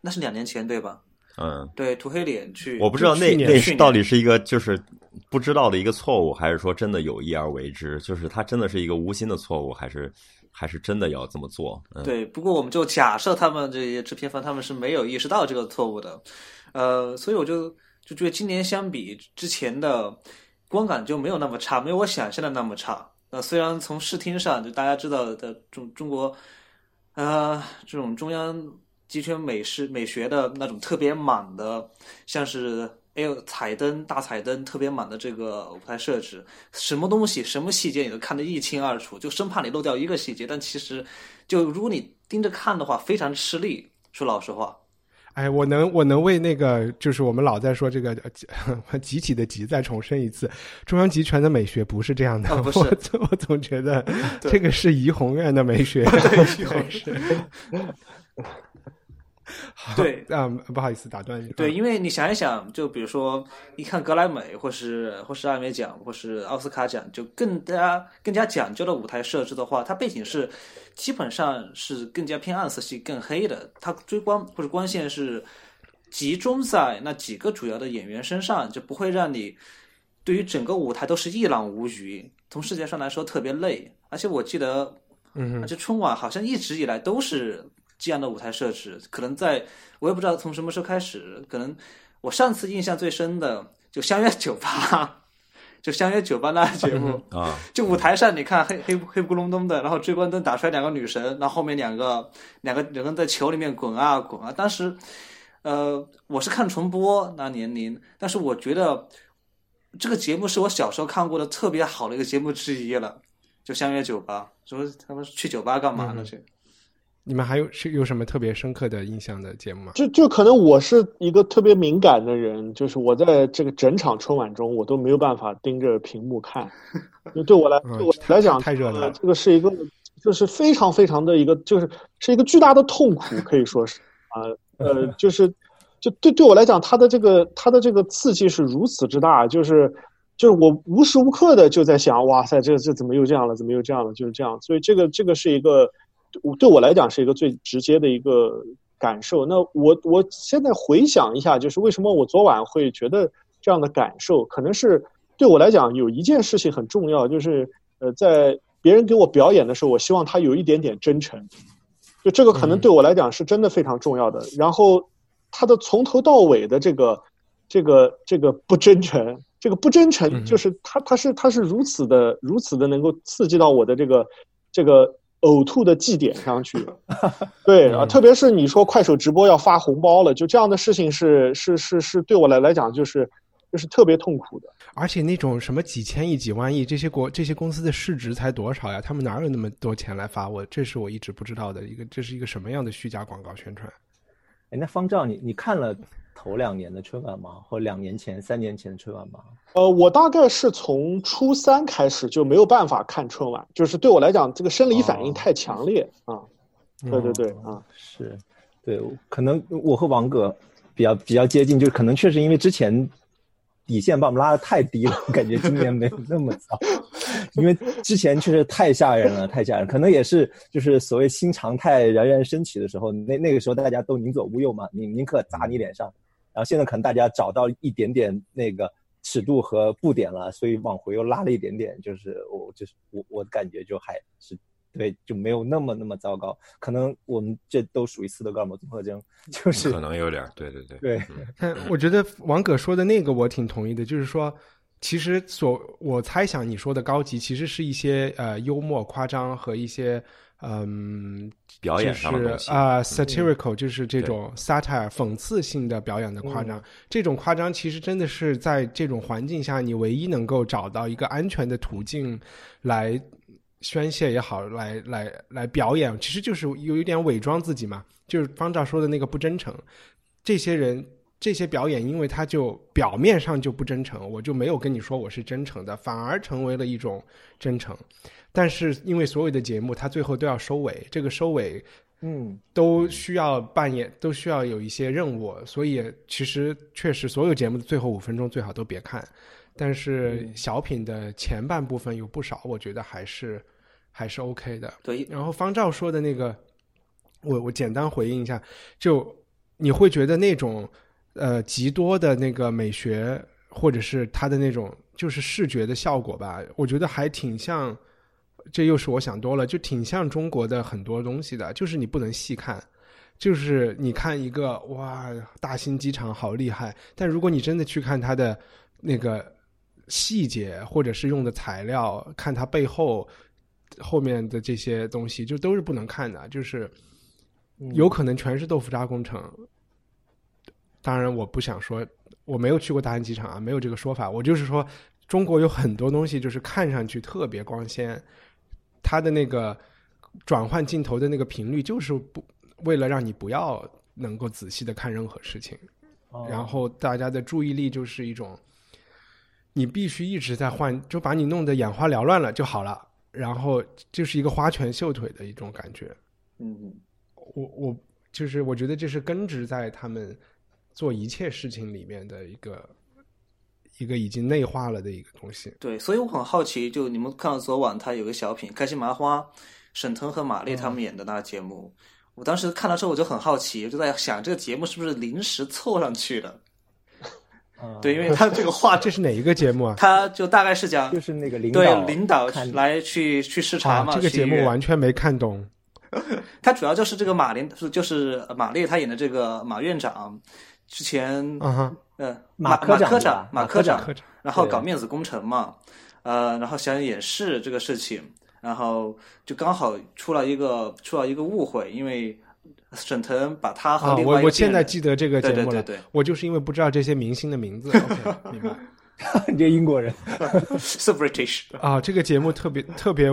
那是两年前对吧？嗯，对，涂黑脸去，我不知道那那是到底是一个就是不知道的一个错误，还是说真的有意而为之？就是他真的是一个无心的错误，还是还是真的要这么做？对，不过我们就假设他们这些制片方他们是没有意识到这个错误的，呃，所以我就就觉得今年相比之前的观感就没有那么差，没有我想象的那么差。呃，虽然从视听上就大家知道的中中国，呃，这种中央。极权美式美学的那种特别满的，像是。哎呦彩灯、大彩灯特别满的这个舞台设置，什么东西、什么细节你都看得一清二楚，就生怕你漏掉一个细节。但其实，就如果你盯着看的话，非常吃力。说老实话，哎，我能我能为那个就是我们老在说这个集体的集再重申一次，中央集权的美学不是这样的。不是，我总觉得这个是怡红院的美学。对，对，啊，不好意思打断你。对，因为你想一想，就比如说，你看格莱美，或是或是艾美奖，或是奥斯卡奖，就更加更加讲究的舞台设置的话，它背景是基本上是更加偏暗色系、更黑的。它追光或者光线是集中在那几个主要的演员身上，就不会让你对于整个舞台都是一览无余。从视觉上来说特别累，而且我记得，嗯，而且春晚好像一直以来都是。这样的舞台设置，可能在我也不知道从什么时候开始，可能我上次印象最深的就相约酒吧，就相约酒吧那个节目啊，就舞台上你看黑黑黑咕隆咚的，然后追光灯打出来两个女神，然后后面两个两个两个人在球里面滚啊滚啊。当时，呃，我是看重播那年龄，但是我觉得这个节目是我小时候看过的特别好的一个节目之一了。就相约酒吧，说他们去酒吧干嘛呢？去。你们还有是有什么特别深刻的印象的节目吗？就就可能我是一个特别敏感的人，就是我在这个整场春晚中，我都没有办法盯着屏幕看。就对我来，对我来讲，太热了。这个是一个，就是非常非常的一个，就是是一个巨大的痛苦，可以说是啊，呃，就是就对对我来讲，它的这个它的这个刺激是如此之大，就是就是我无时无刻的就在想，哇塞，这这怎么又这样了？怎么又这样了？就是这样。所以这个这个是一个。对我来讲是一个最直接的一个感受。那我我现在回想一下，就是为什么我昨晚会觉得这样的感受，可能是对我来讲有一件事情很重要，就是呃，在别人给我表演的时候，我希望他有一点点真诚。就这个可能对我来讲是真的非常重要的。然后他的从头到尾的这个这个这个不真诚，这个不真诚，就是他他是他是如此的如此的能够刺激到我的这个这个。呕吐的祭点上去，对啊，特别是你说快手直播要发红包了，就这样的事情是是是是对我来来讲就是就是特别痛苦的。而且那种什么几千亿、几万亿，这些国这些公司的市值才多少呀？他们哪有那么多钱来发？我这是我一直不知道的一个，这是一个什么样的虚假广告宣传？哎，那方丈，你你看了？头两年的春晚吗？或两年前、三年前的春晚吗？呃，我大概是从初三开始就没有办法看春晚，就是对我来讲，这个生理反应太强烈啊。对对对啊，是，对，可能我和王哥比较比较接近，就是可能确实因为之前底线把我们拉的太低了，感觉今年没有那么糟。因为之前确实太吓人了，太吓人，可能也是就是所谓新常态冉冉升起的时候，那那个时候大家都宁左勿右嘛，宁宁可砸你脸上。然后现在可能大家找到一点点那个尺度和布点了，所以往回又拉了一点点，就是我就是我我的感觉就还是对，就没有那么那么糟糕。可能我们这都属于斯德哥尔摩综合征，就是可能有点对对对对。但我觉得王葛说的那个我挺同意的，就是说，其实所我猜想你说的高级，其实是一些呃幽默夸张和一些。嗯，表演上是啊，satirical 就是这种 satire 讽刺性的表演的夸张。这种夸张其实真的是在这种环境下，你唯一能够找到一个安全的途径来宣泄也好，来来来表演，其实就是有一点伪装自己嘛。就是方丈说的那个不真诚，这些人这些表演，因为他就表面上就不真诚，我就没有跟你说我是真诚的，反而成为了一种真诚。但是因为所有的节目，它最后都要收尾，这个收尾，嗯，都需要扮演，都需要有一些任务，所以其实确实所有节目的最后五分钟最好都别看。但是小品的前半部分有不少，我觉得还是还是 OK 的。对。然后方照说的那个，我我简单回应一下，就你会觉得那种呃极多的那个美学，或者是它的那种就是视觉的效果吧，我觉得还挺像。这又是我想多了，就挺像中国的很多东西的，就是你不能细看，就是你看一个哇，大兴机场好厉害，但如果你真的去看它的那个细节，或者是用的材料，看它背后后面的这些东西，就都是不能看的，就是有可能全是豆腐渣工程。当然，我不想说，我没有去过大兴机场啊，没有这个说法。我就是说，中国有很多东西就是看上去特别光鲜，它的那个转换镜头的那个频率就是不为了让你不要能够仔细的看任何事情，然后大家的注意力就是一种，你必须一直在换，就把你弄得眼花缭乱了就好了，然后就是一个花拳绣腿的一种感觉。嗯，我我就是我觉得这是根植在他们。做一切事情里面的一个一个已经内化了的一个东西。对，所以我很好奇，就你们看到昨晚他有个小品《开心麻花》，沈腾和马丽他们演的那个节目，我当时看到之后我就很好奇，就在想这个节目是不是临时凑上去的？对，因为他这个话，这是哪一个节目啊？他就大概是讲，就是那个领导对领导来去去视察嘛。这个节目完全没看懂。他主要就是这个马林，就是马丽他演的这个马院长。之前，嗯呃，马科长，马科长，然后搞面子工程嘛，呃，然后想掩饰这个事情，然后就刚好出了一个出了一个误会，因为沈腾把他和另外一个，我我现在记得这个节目了，对我就是因为不知道这些明星的名字，明白？你这英国人，so British 啊，这个节目特别特别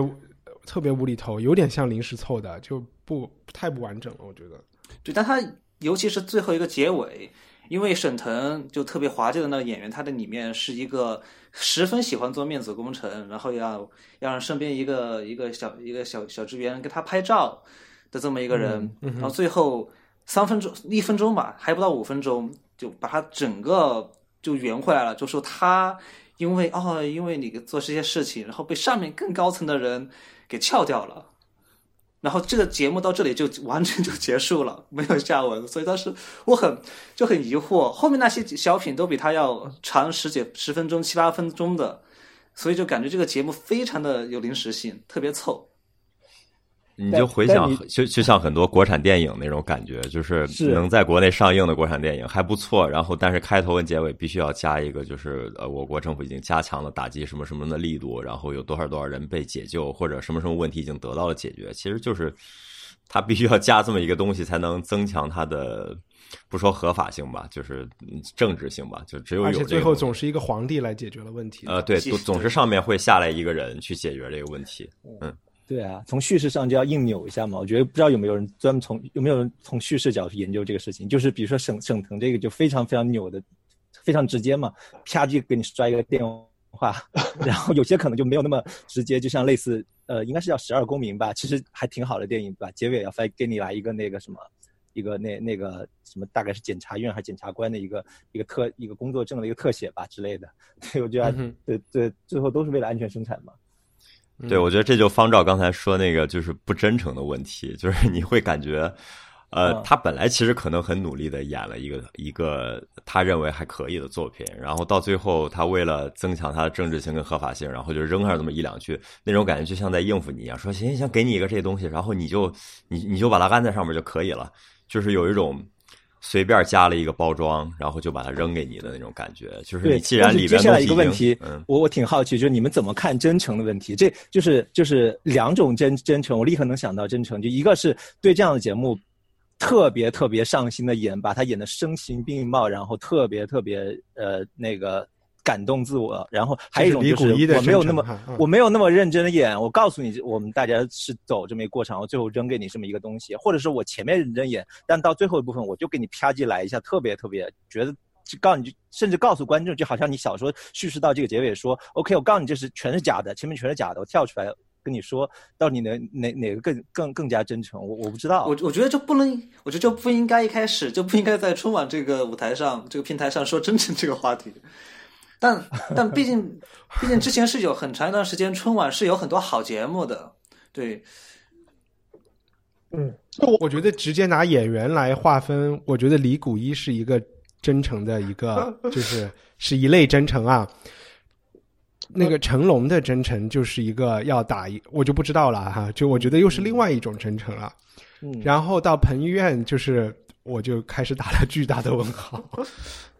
特别无厘头，有点像临时凑的，就不太不完整了，我觉得。对，但他尤其是最后一个结尾。因为沈腾就特别滑稽的那个演员，他的里面是一个十分喜欢做面子工程，然后要要让身边一个一个小一个小小职员给他拍照的这么一个人，然后最后三分钟一分钟吧，还不到五分钟，就把他整个就圆回来了，就说他因为哦，因为你做这些事情，然后被上面更高层的人给撬掉了。然后这个节目到这里就完全就结束了，没有下文。所以当时我很就很疑惑，后面那些小品都比他要长十几十分钟、七八分钟的，所以就感觉这个节目非常的有临时性，特别凑。你就回想，就就像很多国产电影那种感觉，就是能在国内上映的国产电影还不错。然后，但是开头跟结尾必须要加一个，就是呃，我国政府已经加强了打击什么什么的力度，然后有多少多少人被解救，或者什么什么问题已经得到了解决。其实就是他必须要加这么一个东西，才能增强他的不说合法性吧，就是政治性吧。就只有有而且最后总是一个皇帝来解决了问题。呃，对，总总是上面会下来一个人去解决这个问题。嗯。对啊，从叙事上就要硬扭一下嘛。我觉得不知道有没有人专门从有没有人从叙事角度研究这个事情。就是比如说沈沈腾这个就非常非常扭的，非常直接嘛，啪就给你摔一个电话。然后有些可能就没有那么直接，就像类似呃，应该是叫《十二公民》吧，其实还挺好的电影吧。结尾要再给你来一个那个什么，一个那那个什么，大概是检察院还是检察官的一个一个特一个工作证的一个特写吧之类的。对，我觉得对对，最后都是为了安全生产嘛。对，我觉得这就方照刚才说那个就是不真诚的问题，就是你会感觉，呃，他本来其实可能很努力的演了一个一个他认为还可以的作品，然后到最后他为了增强他的政治性跟合法性，然后就扔上这么一两句，那种感觉就像在应付你一样，说行行行，给你一个这东西，然后你就你你就把它安在上面就可以了，就是有一种。随便加了一个包装，然后就把它扔给你的那种感觉，就是你既然里边接下来一个问题，我我挺好奇，就是你们怎么看真诚的问题？这就是就是两种真真诚，我立刻能想到真诚，就一个是对这样的节目特别特别上心的演，把它演的声情并茂，然后特别特别呃那个。感动自我，然后还有一种就是我没有那么我没有那么认真的演。我告诉你，我们大家是走这么一个过程，我最后扔给你这么一个东西，或者是我前面认真演，但到最后一部分我就给你啪叽来一下，特别特别觉得就告诉你，甚至告诉观众，就好像你小说叙事到这个结尾说，OK，我告诉你这是全是假的，前面全是假的，我跳出来跟你说，到底哪哪哪个更更更加真诚？我我不知道。我我觉得就不能，我觉得就不应该一开始就不应该在春晚这个舞台上这个平台上说真诚这个话题。但但毕竟，毕竟之前是有很长一段时间春晚是有很多好节目的，对。嗯，我觉得直接拿演员来划分，我觉得李谷一是一个真诚的一个，就是 是一类真诚啊。那个成龙的真诚就是一个要打一，我就不知道了哈，就我觉得又是另外一种真诚了。嗯，然后到彭于晏，就是我就开始打了巨大的问号。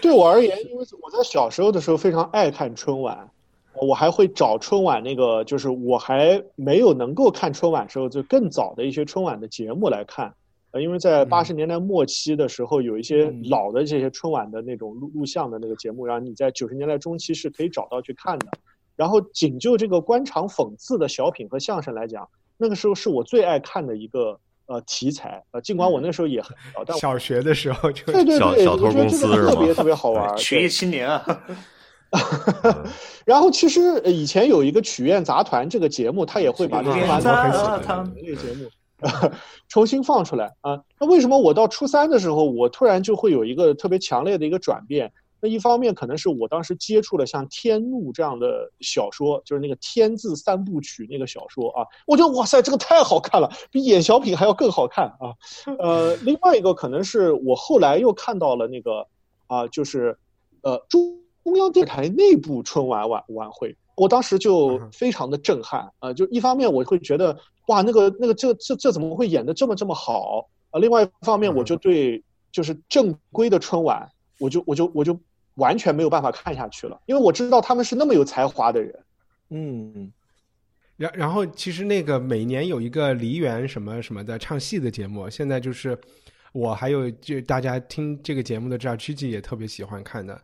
对我而言，因为我在小时候的时候非常爱看春晚，我还会找春晚那个，就是我还没有能够看春晚时候，就更早的一些春晚的节目来看。呃，因为在八十年代末期的时候，有一些老的这些春晚的那种录录像的那个节目，然后你在九十年代中期是可以找到去看的。然后仅就这个官场讽刺的小品和相声来讲，那个时候是我最爱看的一个呃题材。呃，尽管我那时候也很小，但小学的时候就对对对，小偷公司是特别特别好玩。学艺青年啊。然后其实以前有一个曲苑杂团这个节目，他也会把这个杂团那个节目。重新放出来啊！那为什么我到初三的时候，我突然就会有一个特别强烈的一个转变？那一方面可能是我当时接触了像《天怒》这样的小说，就是那个“天”字三部曲那个小说啊，我觉得哇塞，这个太好看了，比演小品还要更好看啊！呃，另外一个可能是我后来又看到了那个啊，就是呃中中央电视台内部春晚晚晚会。我当时就非常的震撼啊！就一方面我会觉得哇，那个那个这这这怎么会演的这么这么好啊？另外一方面，我就对就是正规的春晚，我就我就我就完全没有办法看下去了，因为我知道他们是那么有才华的人。嗯，然然后其实那个每年有一个梨园什么什么的唱戏的节目，现在就是我还有就大家听这个节目的知道，曲奇也特别喜欢看的。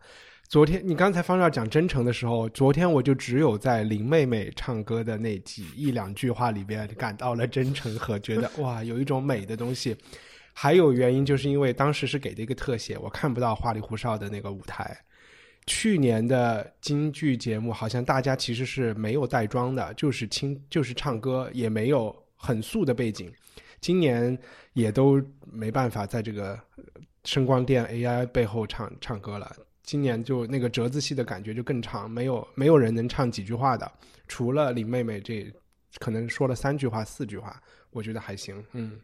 昨天你刚才方少讲真诚的时候，昨天我就只有在林妹妹唱歌的那几一两句话里边感到了真诚和觉得 哇，有一种美的东西。还有原因就是因为当时是给的一个特写，我看不到花里胡哨的那个舞台。去年的京剧节目好像大家其实是没有带妆的，就是清就是唱歌，也没有很素的背景。今年也都没办法在这个声光电 AI 背后唱唱歌了。今年就那个折子戏的感觉就更长，没有没有人能唱几句话的，除了林妹妹这可能说了三句话四句话，我觉得还行。嗯，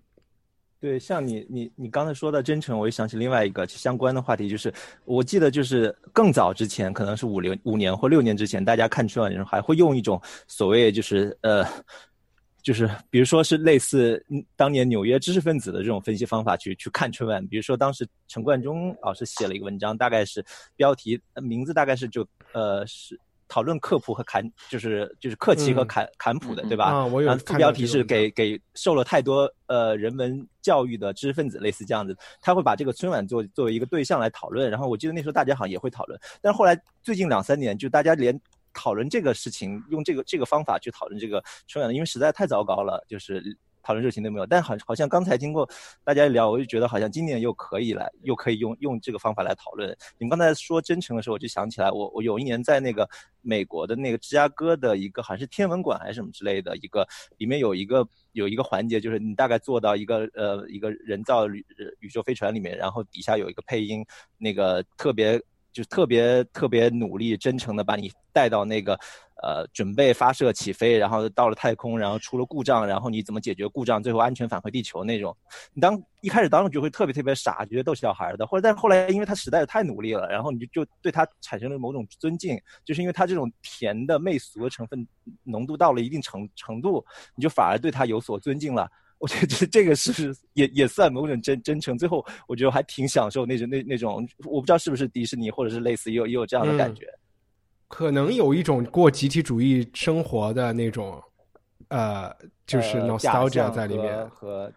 对，像你你你刚才说的真诚，我又想起另外一个相关的话题，就是我记得就是更早之前，可能是五六五年或六年之前，大家看春晚的时候还会用一种所谓就是呃。就是比如说是类似当年纽约知识分子的这种分析方法去去看春晚，比如说当时陈冠中老师写了一个文章，大概是标题名字大概是就呃是讨论克普和坎，就是就是克奇和坎坎普的，对吧？啊，我有。副标题是给给受了太多呃人文教育的知识分子，类似这样子，他会把这个春晚作作为一个对象来讨论。然后我记得那时候大家好像也会讨论，但是后来最近两三年就大家连。讨论这个事情，用这个这个方法去讨论这个春晚，因为实在太糟糕了，就是讨论热情都没有。但好好像刚才经过大家聊，我就觉得好像今年又可以来，又可以用用这个方法来讨论。你们刚才说真诚的时候，我就想起来，我我有一年在那个美国的那个芝加哥的一个好像是天文馆还是什么之类的一个，里面有一个有一个环节，就是你大概坐到一个呃一个人造宇宇宙飞船里面，然后底下有一个配音，那个特别。就特别特别努力、真诚的把你带到那个，呃，准备发射起飞，然后到了太空，然后出了故障，然后你怎么解决故障，最后安全返回地球那种。你当一开始当时就会特别特别傻，觉得逗小孩的，或者但是后来因为他实在是太努力了，然后你就就对他产生了某种尊敬，就是因为他这种甜的媚俗的成分浓度到了一定程程度，你就反而对他有所尊敬了。我觉得这个是也也算某种真真诚。最后我觉得还挺享受那种那那种，我不知道是不是迪士尼或者是类似也有也有这样的感觉。可能有一种过集体主义生活的那种，呃，就是 nostalgia 在里面，和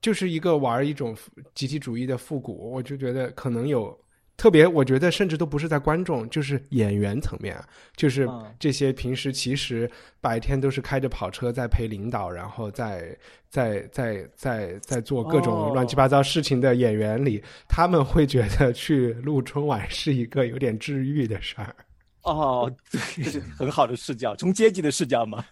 就是一个玩一种集体主义的复古。我就觉得可能有。特别，我觉得甚至都不是在观众，就是演员层面，就是这些平时其实白天都是开着跑车在陪领导，然后在在在在在做各种乱七八糟事情的演员里，他们会觉得去录春晚是一个有点治愈的事儿。哦，这是很好的视角，从阶级的视角嘛。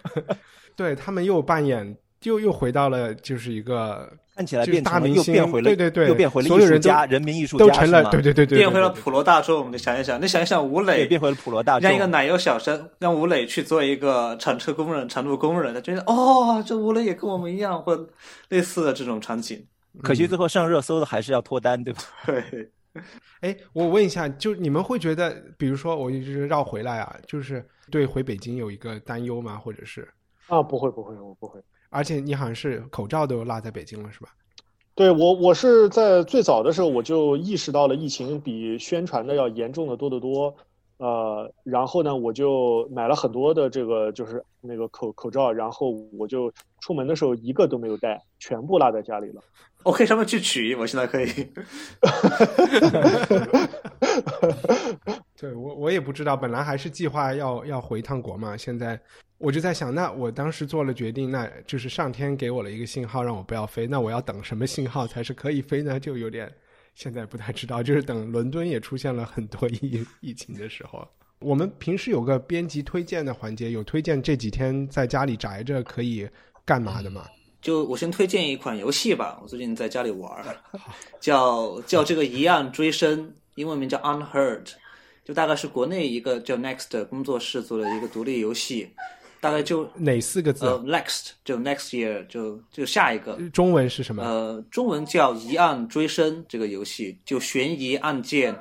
对他们又扮演，又又回到了就是一个。看起来变大明星，回了，对对对，又变回了艺术家，人民艺术家，都成了，对对对对，变回了普罗大众。你想一想，你想一想，吴磊变回了普罗大众，让一个奶油小生，让吴磊去做一个铲车工人、铲路工人，他觉得哦，这吴磊也跟我们一样，或类似的这种场景。可惜最后上热搜的还是要脱单，对吧？对。哎，我问一下，就你们会觉得，比如说，我一直绕回来啊，就是对回北京有一个担忧吗？或者是？啊，不会，不会，我不会。而且你好像是口罩都落在北京了，是吧？对我，我是在最早的时候我就意识到了疫情比宣传的要严重的多得多。呃，然后呢，我就买了很多的这个就是那个口口罩，然后我就出门的时候一个都没有带，全部落在家里了。我可以上面去取，我现在可以。对我我也不知道，本来还是计划要要回一趟国嘛，现在我就在想，那我当时做了决定，那就是上天给我了一个信号让我不要飞，那我要等什么信号才是可以飞呢？就有点现在不太知道，就是等伦敦也出现了很多 疫疫情的时候。我们平时有个编辑推荐的环节，有推荐这几天在家里宅着可以干嘛的吗？就我先推荐一款游戏吧，我最近在家里玩，叫叫这个一样追声，英文名叫 Unheard，就大概是国内一个叫 Next 工作室做的一个独立游戏，大概就哪四个字？呃，Next 就 Next Year 就就下一个。中文是什么？呃，中文叫疑案追声这个游戏，就悬疑案件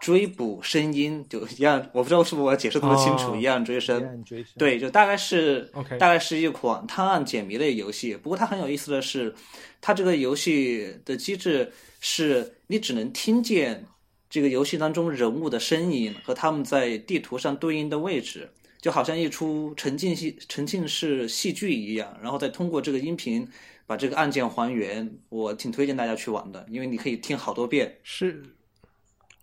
追捕声音，就一样。我不知道是不是我解释那么清楚，哦一样追声。追声对，就大概是 OK 大概是一款探案解谜类游戏。不过它很有意思的是，它这个游戏的机制是你只能听见这个游戏当中人物的声音和他们在地图上对应的位置，就好像一出沉浸戏沉浸式戏剧一样，然后再通过这个音频把这个案件还原。我挺推荐大家去玩的，因为你可以听好多遍。是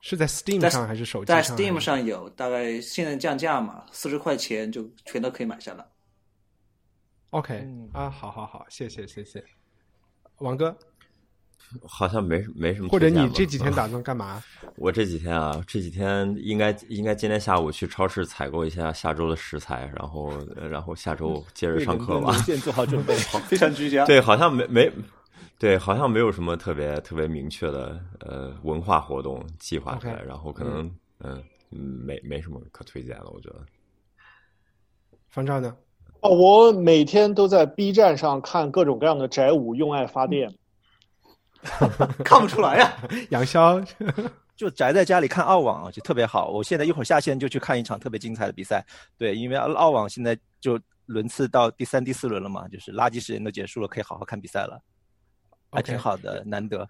是在 Steam 上还是手机上在 Steam 上有，大概现在降价嘛，四十块钱就全都可以买下了。？OK 嗯啊，好好好，谢谢谢谢，王哥，好像没没什么或者。你这几天打算干嘛？我这几天啊，这几天应该应该今天下午去超市采购一下下周的食材，然后呃然后下周接着上课吧。先做好准备。非常居家。对，好像没没，对，好像没有什么特别特别明确的呃文化活动计划出来 OK 然后可能嗯嗯没没什么可推荐了，我觉得。方丈呢？哦，我每天都在 B 站上看各种各样的宅舞用爱发电。看不出来呀、杨潇，就宅在家里看澳网啊，就特别好。我现在一会儿下线就去看一场特别精彩的比赛。对，因为澳网现在就轮次到第三、第四轮了嘛，就是垃圾时间都结束了，可以好好看比赛了，还挺好的，难得。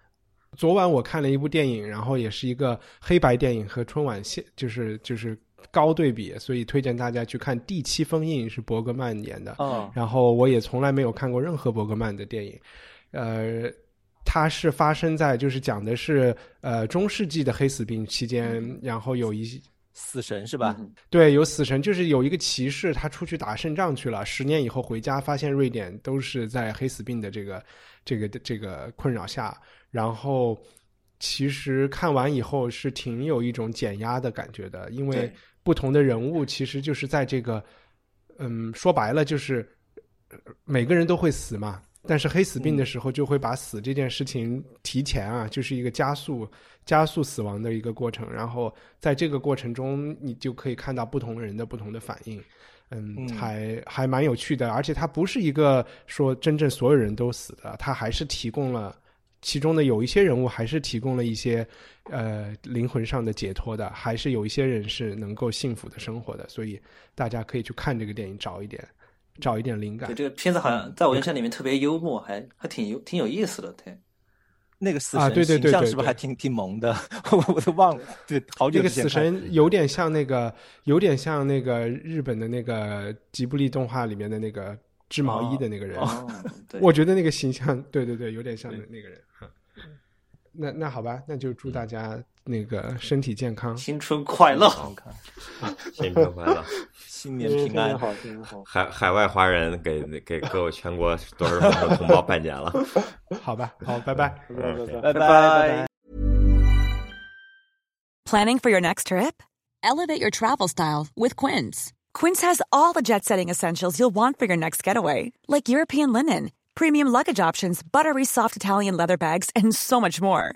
昨晚我看了一部电影，然后也是一个黑白电影和春晚现就是就是高对比，所以推荐大家去看《第七封印》，是伯格曼演的。哦，然后我也从来没有看过任何伯格曼的电影，呃，它是发生在就是讲的是呃中世纪的黑死病期间，然后有一死神是吧？嗯对有死神，就是有一个骑士他出去打胜仗去了，十年以后回家发现瑞典都是在黑死病的这个这个这个困扰下，然后。其实看完以后是挺有一种减压的感觉的，因为不同的人物其实就是在这个，嗯，说白了就是呃每个人都会死嘛，但是黑死病的时候就会把死这件事情提前啊，就是一个加速加速死亡的一个过程。然后在这个过程中，你就可以看到不同人的不同的反应。嗯，嗯还还蛮有趣的，而且它不是一个说真正所有人都死的，它还是提供了其中的有一些人物还是提供了一些呃灵魂上的解脱的，还是有一些人是能够幸福的生活的，所以大家可以去看这个电影，找一点找一点灵感对，。这个片子好像在我印象里面特别幽默，还还挺有挺有意思的。对，那个死神啊对对对形象是不是还挺挺萌的？我我都忘了，对，好久那个死神有点像那个，有点像那个日本的那个吉卜力动画里面的那个织毛衣的那个人。哦，对，我觉得那个形象，对对对，有点像那那个人。哈那那好吧，那就祝大家那个身体健康。新春快乐。好看，新春快乐！新年平安。天天好，天天好。海海外华人给给各位全国多少人的同胞拜年了。好吧，好，拜拜。拜拜拜拜。拜拜拜拜。 Planning for your next trip? Elevate your travel style with Quince. Quince has all the jet setting essentials you'll want for your next getaway, like European linen, premium luggage options, buttery soft Italian leather bags, and so much more.